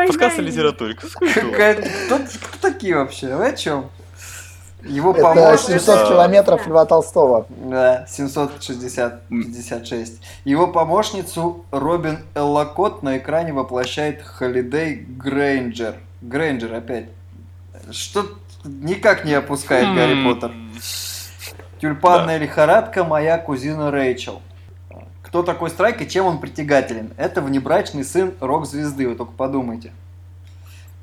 Подкаст о литературе. Кто, такие вообще? Вы о чем? Его Это помощница... 700 это- километров Льва Толстого. Да, 760-56. Его помощницу Робин Эллокот на экране воплощает Холидей Грейнджер. Грейнджер опять. Что никак не опускает Гарри М, Поттер. Тюльпанная лихорадка, моя кузина Рэйчел. Кто такой Страйк и чем он притягателен? Это внебрачный сын рок-звезды, вы только подумайте.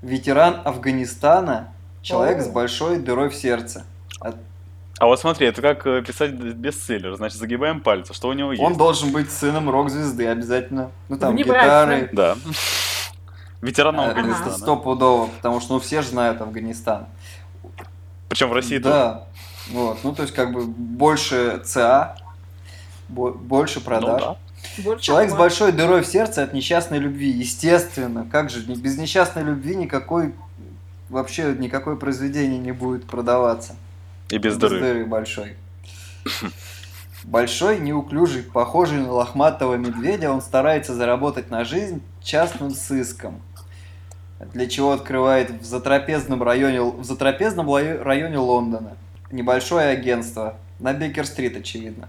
Ветеран Афганистана, человек О. с большой дырой в сердце. А вот смотри, это как э, писать бестселлер. Значит, загибаем пальцы. Что у него есть? Он должен быть сыном рок-звезды обязательно. Ну там гитары. Да. Ветеран э, Афганистана. Стопудово, потому что ну все же знают Афганистан. Причем в России. Да. Вот, ну то есть как бы больше ЦА, бо- больше Ну продаж. да. Больше Человек с большой дырой в сердце от несчастной любви. Естественно, как же, без несчастной любви никакой, вообще никакое произведение не будет продаваться. И без дыры. большой. Большой, неуклюжий, похожий на лохматого медведя, он старается заработать на жизнь частным сыском. Для чего открывает в затрапезном районе, в затрапезном районе Лондона небольшое агентство. На Бекер-стрит, очевидно.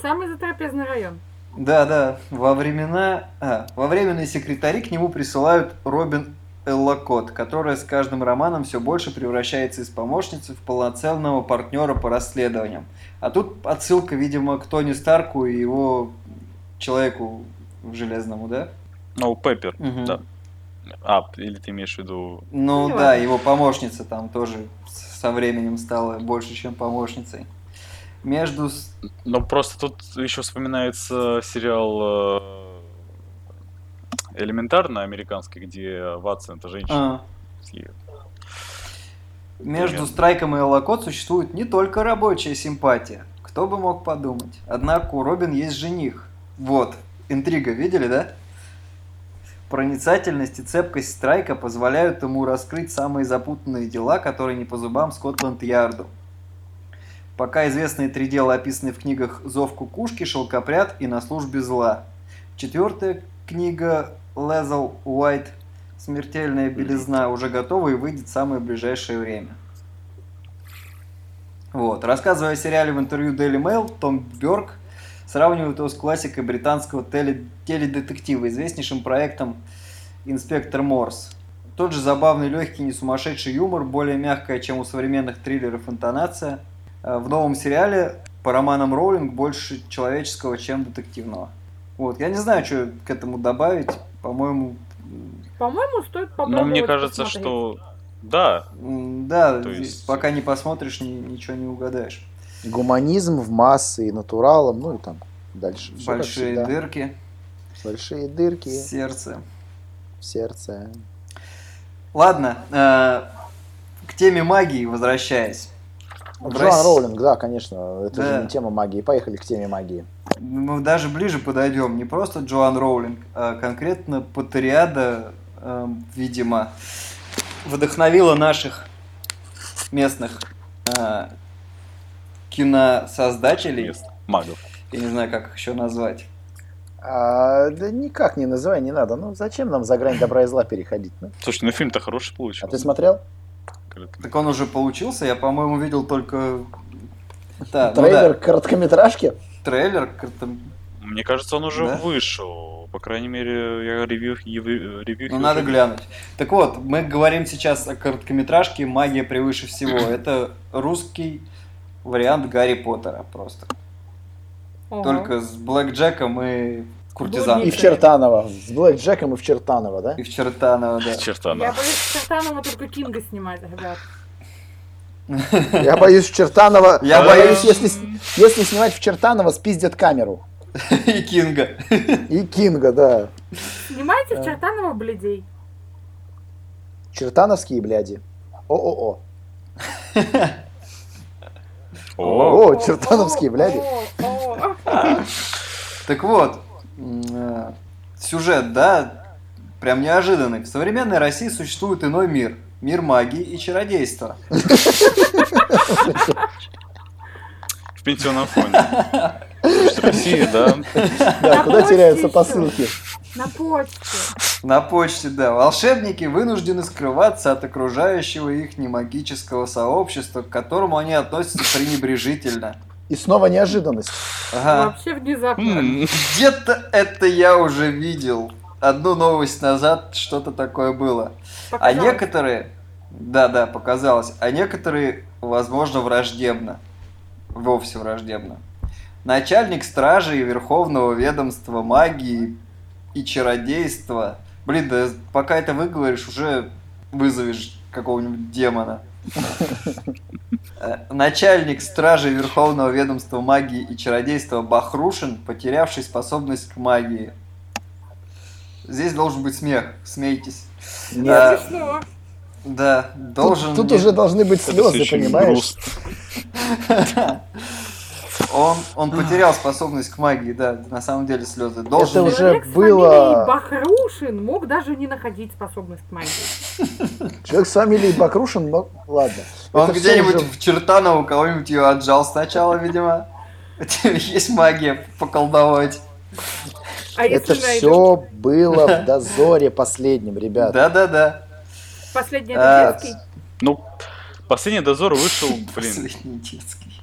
Самый затрапезный район. Да, да, во времена... А, во временные секретари к нему присылают Робин Эллокот, которая с каждым романом все больше превращается из помощницы в полноценного партнера по расследованиям. А тут отсылка, видимо, к Тони Старку и его человеку железному, да? Ну, Пеппер. Мгм. Да. А, или ты имеешь в виду... Ну Не да, его помощница там тоже со временем стала больше, чем помощницей. Между... с- Ну, просто тут еще вспоминается сериал э, «Элементарно» американский, где Ватсон это женщина. а, Между Примерно. Страйком и Эллокот существует не только рабочая симпатия. Кто бы мог подумать. Однако у Робин есть жених. Вот, интрига, видели, да? Проницательность и цепкость Страйка позволяют ему раскрыть самые запутанные дела, которые не по зубам Скотланд-Ярду. Пока известные три дела описаны в книгах «Зов кукушки», «Шелкопряд» и «На службе зла». Четвертая книга «Лезл Уайт. Смертельная белизна» уже готова и выйдет в самое ближайшее время. Вот. Рассказывая о сериале в интервью Daily Mail, Том Бёрк сравнивает его с классикой британского теле- теледетектива, известнейшим проектом «Инспектор Морс». Тот же забавный, легкий, не сумасшедший юмор, более мягкая, чем у современных триллеров интонация. А В новом сериале по романам Роулинг больше человеческого, чем детективного. Вот, я не знаю, что к этому добавить. По-моему, По-моему, стоит Ну, попробовать мне кажется, посмотреть. что... Да, да, То есть- пока не посмотришь, ни- ничего не угадаешь. Гуманизм в массы и натуралом, ну и там дальше. Как Большие дырки, Большие дырки сердце. сердце. Ладно, э, к теме магии возвращаясь. В Джоан России- Роулинг, да, конечно, это Да. же не тема магии. Поехали к теме магии. Мы даже ближе подойдем. Не просто Джоан Роулинг, а конкретно Патериада эм, видимо, вдохновила наших местных э, киносоздателей. Мест. Магов. Я не знаю, как их еще назвать. А, да никак не называй, не надо. Ну зачем нам за грань добра и зла переходить? Ну? Слушай, ну фильм-то хороший А получился. ты смотрел? Так он уже получился, я, по-моему, видел только... Да, ну Трейлер да, короткометражки? трейлер. как-то- Мне кажется, он уже Да? вышел. По крайней мере, я ревью, ревью, ревью Ну, надо глянуть. Так вот, мы говорим сейчас о короткометражке «Магия превыше всего». Это русский вариант Гарри Поттера просто. Ого. Только с Блэк Джеком и И куртизанкой. в Чертаново. С Блэк Джеком и в Чертаново, да? И в Чертаново, да. Черта, Я да. боюсь Чертанова только Кинга снимать, ребят. Я боюсь в Чертаново. Я боюсь, если, если снимать в Чертаново, спиздят камеру. И Кинга. И Кинга, да. Снимайте в Чертанова бледей. Чертановские бляди. О-о-о. О, чертановские бляди. Так вот, э, сюжет, да, прям неожиданный. В современной России существует иной мир. Мир магии и чародейства. в пенсионном фоне. Россия, да. Да, куда теряются посылки? На почте. На почте, да. Волшебники вынуждены скрываться от окружающего их немагического сообщества, к которому они относятся пренебрежительно. И снова неожиданность. Ага. Вообще внезапно. Где-то это я уже видел. Одну новость назад что-то такое было. А Показалось. некоторые, да, да, показалось, а некоторые, возможно, враждебно. Вовсе враждебно. Начальник стражи и Верховного ведомства магии и чародейства. Блин, да пока это выговоришь, уже вызовешь какого-нибудь демона. Э, Начальник стражи Верховного ведомства магии и чародейства Бахрушин, потерявший способность к магии. Здесь должен быть смех, смейтесь. Нет. Да. Смешно. Да, Тут, должен... тут не- уже должны быть слезы, понимаешь? Он, он потерял способность к магии, да, на самом деле слезы. Должен... Это уже Человек с было- фамилией Бахрушин мог даже не находить способность к магии. Человек с фамилией Бакрушин, ну, ладно. Он где-нибудь уже- в Чертаново кого-нибудь ее отжал сначала, видимо. Есть магия поколдовать. А Это все было в дозоре последнем, ребят. Да-да-да. Последний А, детский? Ну, последний дозор вышел, блин, Последний детский.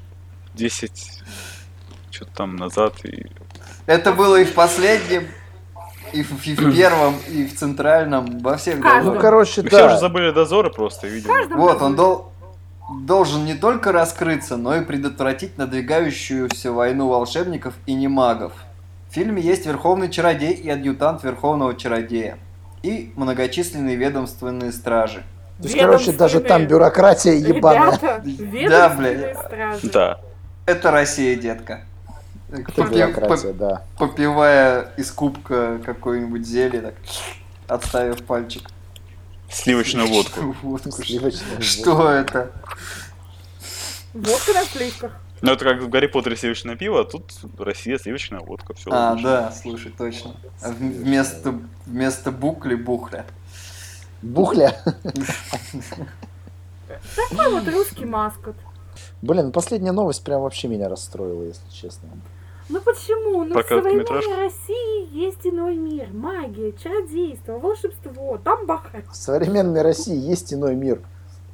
10 что-то там назад. И... Это было и в последнем, и в, и в первом, и в центральном, во всех каждом. Ну, дозорах. короче, Ну, все уже да. забыли дозоры просто, видимо. Вот, он дол- должен не только раскрыться, но и предотвратить надвигающуюся войну волшебников и немагов. В фильме есть Верховный Чародей и адъютант Верховного Чародея. И многочисленные ведомственные стражи. То есть, короче, даже там бюрократия ебаная. Ребята, Да, ведомственные бля. стражи. Да. Это Россия, детка. Это Попи- бюрократия, да. Попивая из кубка какое-нибудь зелье, так отставив пальчик. Сливочную водку. Водку. Сливочная Что это? Водка на сливках. Ну, это как в Гарри Поттере сливочное пиво, а тут Россия сливочная водка. Все А, да, слушай, точно. А Вместо, вместо букли бухля. Бухля. Такой вот русский маскот. Блин, последняя новость прям вообще меня расстроила, если честно. Ну почему? Ну Про в современной? России есть иной мир. Магия, чародейство, волшебство. Там бахать. В современной России есть иной мир.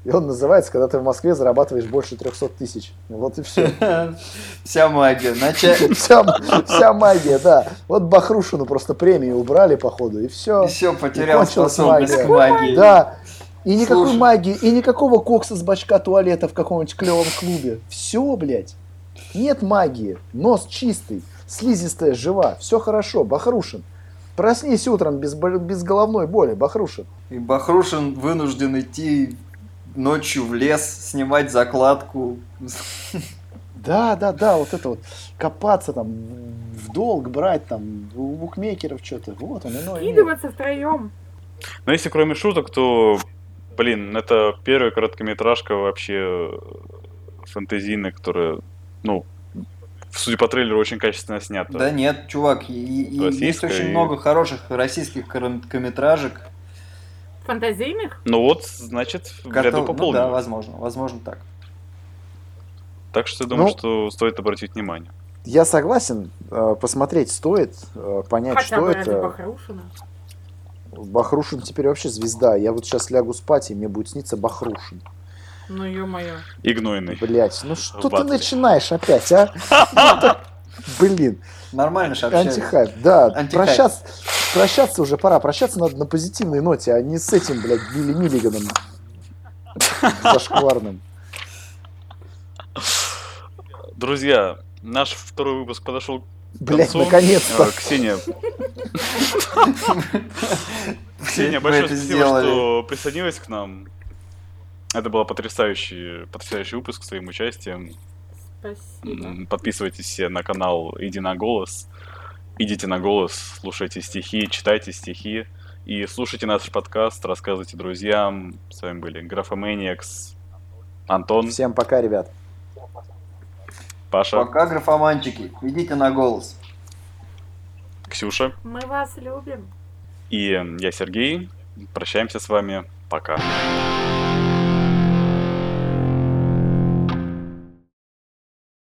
И он называется, когда ты в Москве зарабатываешь больше 300 тысяч. Вот и все. Вся магия. Вся, магия, да. Вот Бахрушину просто премию убрали, походу, и все. И все, потерял способность магия. к магии. Да. И никакой магии, и никакого кокса с бачка туалета в каком-нибудь клевом клубе. Все, блядь. Нет магии. Нос чистый. Слизистая жива. Все хорошо. Бахрушин. Проснись утром без, без головной боли. Бахрушин. И Бахрушин вынужден идти ночью в лес, снимать закладку. Да, да, да, вот это вот. Копаться там, в долг брать там, у букмекеров что-то. Вот он, иной мир. Скидываться втроем. Но если кроме шуток, то, блин, это первая короткометражка вообще фэнтезийная, которая, ну, судя по трейлеру, очень качественно снята. Да нет, чувак, и- и- есть очень и- много хороших российских короткометражек. Фантазийных? Ну вот, значит, Готов- ряду ну да, возможно, возможно так. Так что я думаю, Ну. что стоит обратить внимание. Я согласен, э, посмотреть стоит, э, понять, Хотя что бы это. Бахрушина. Бахрушин теперь вообще звезда. Я вот сейчас лягу спать, и мне будет сниться Бахрушин. Ну, ё-моё. И гнойный. Блять, ну что ты начинаешь опять, а? Блин, Нормально же общались. антихайп, да, прощаться, прощаться уже пора, прощаться надо на позитивной ноте, а не с этим, блядь, Билли Миллиганом зашкварным. Друзья, наш второй выпуск подошел к Блять, наконец-то. Э, Ксения, Ксения, большое спасибо, что присоединилась к нам. Это был потрясающий, потрясающий выпуск с твоим участием. Спасибо. Подписывайтесь все на канал Иди на голос. Идите на голос, слушайте стихи, читайте стихи и слушайте наш подкаст, рассказывайте друзьям. С вами были Графоманиакс, Антон, Всем пока, ребят. Паша, Пока, графоманчики, идите на голос. Ксюша Мы вас любим. и я Сергей. Прощаемся с вами. Пока.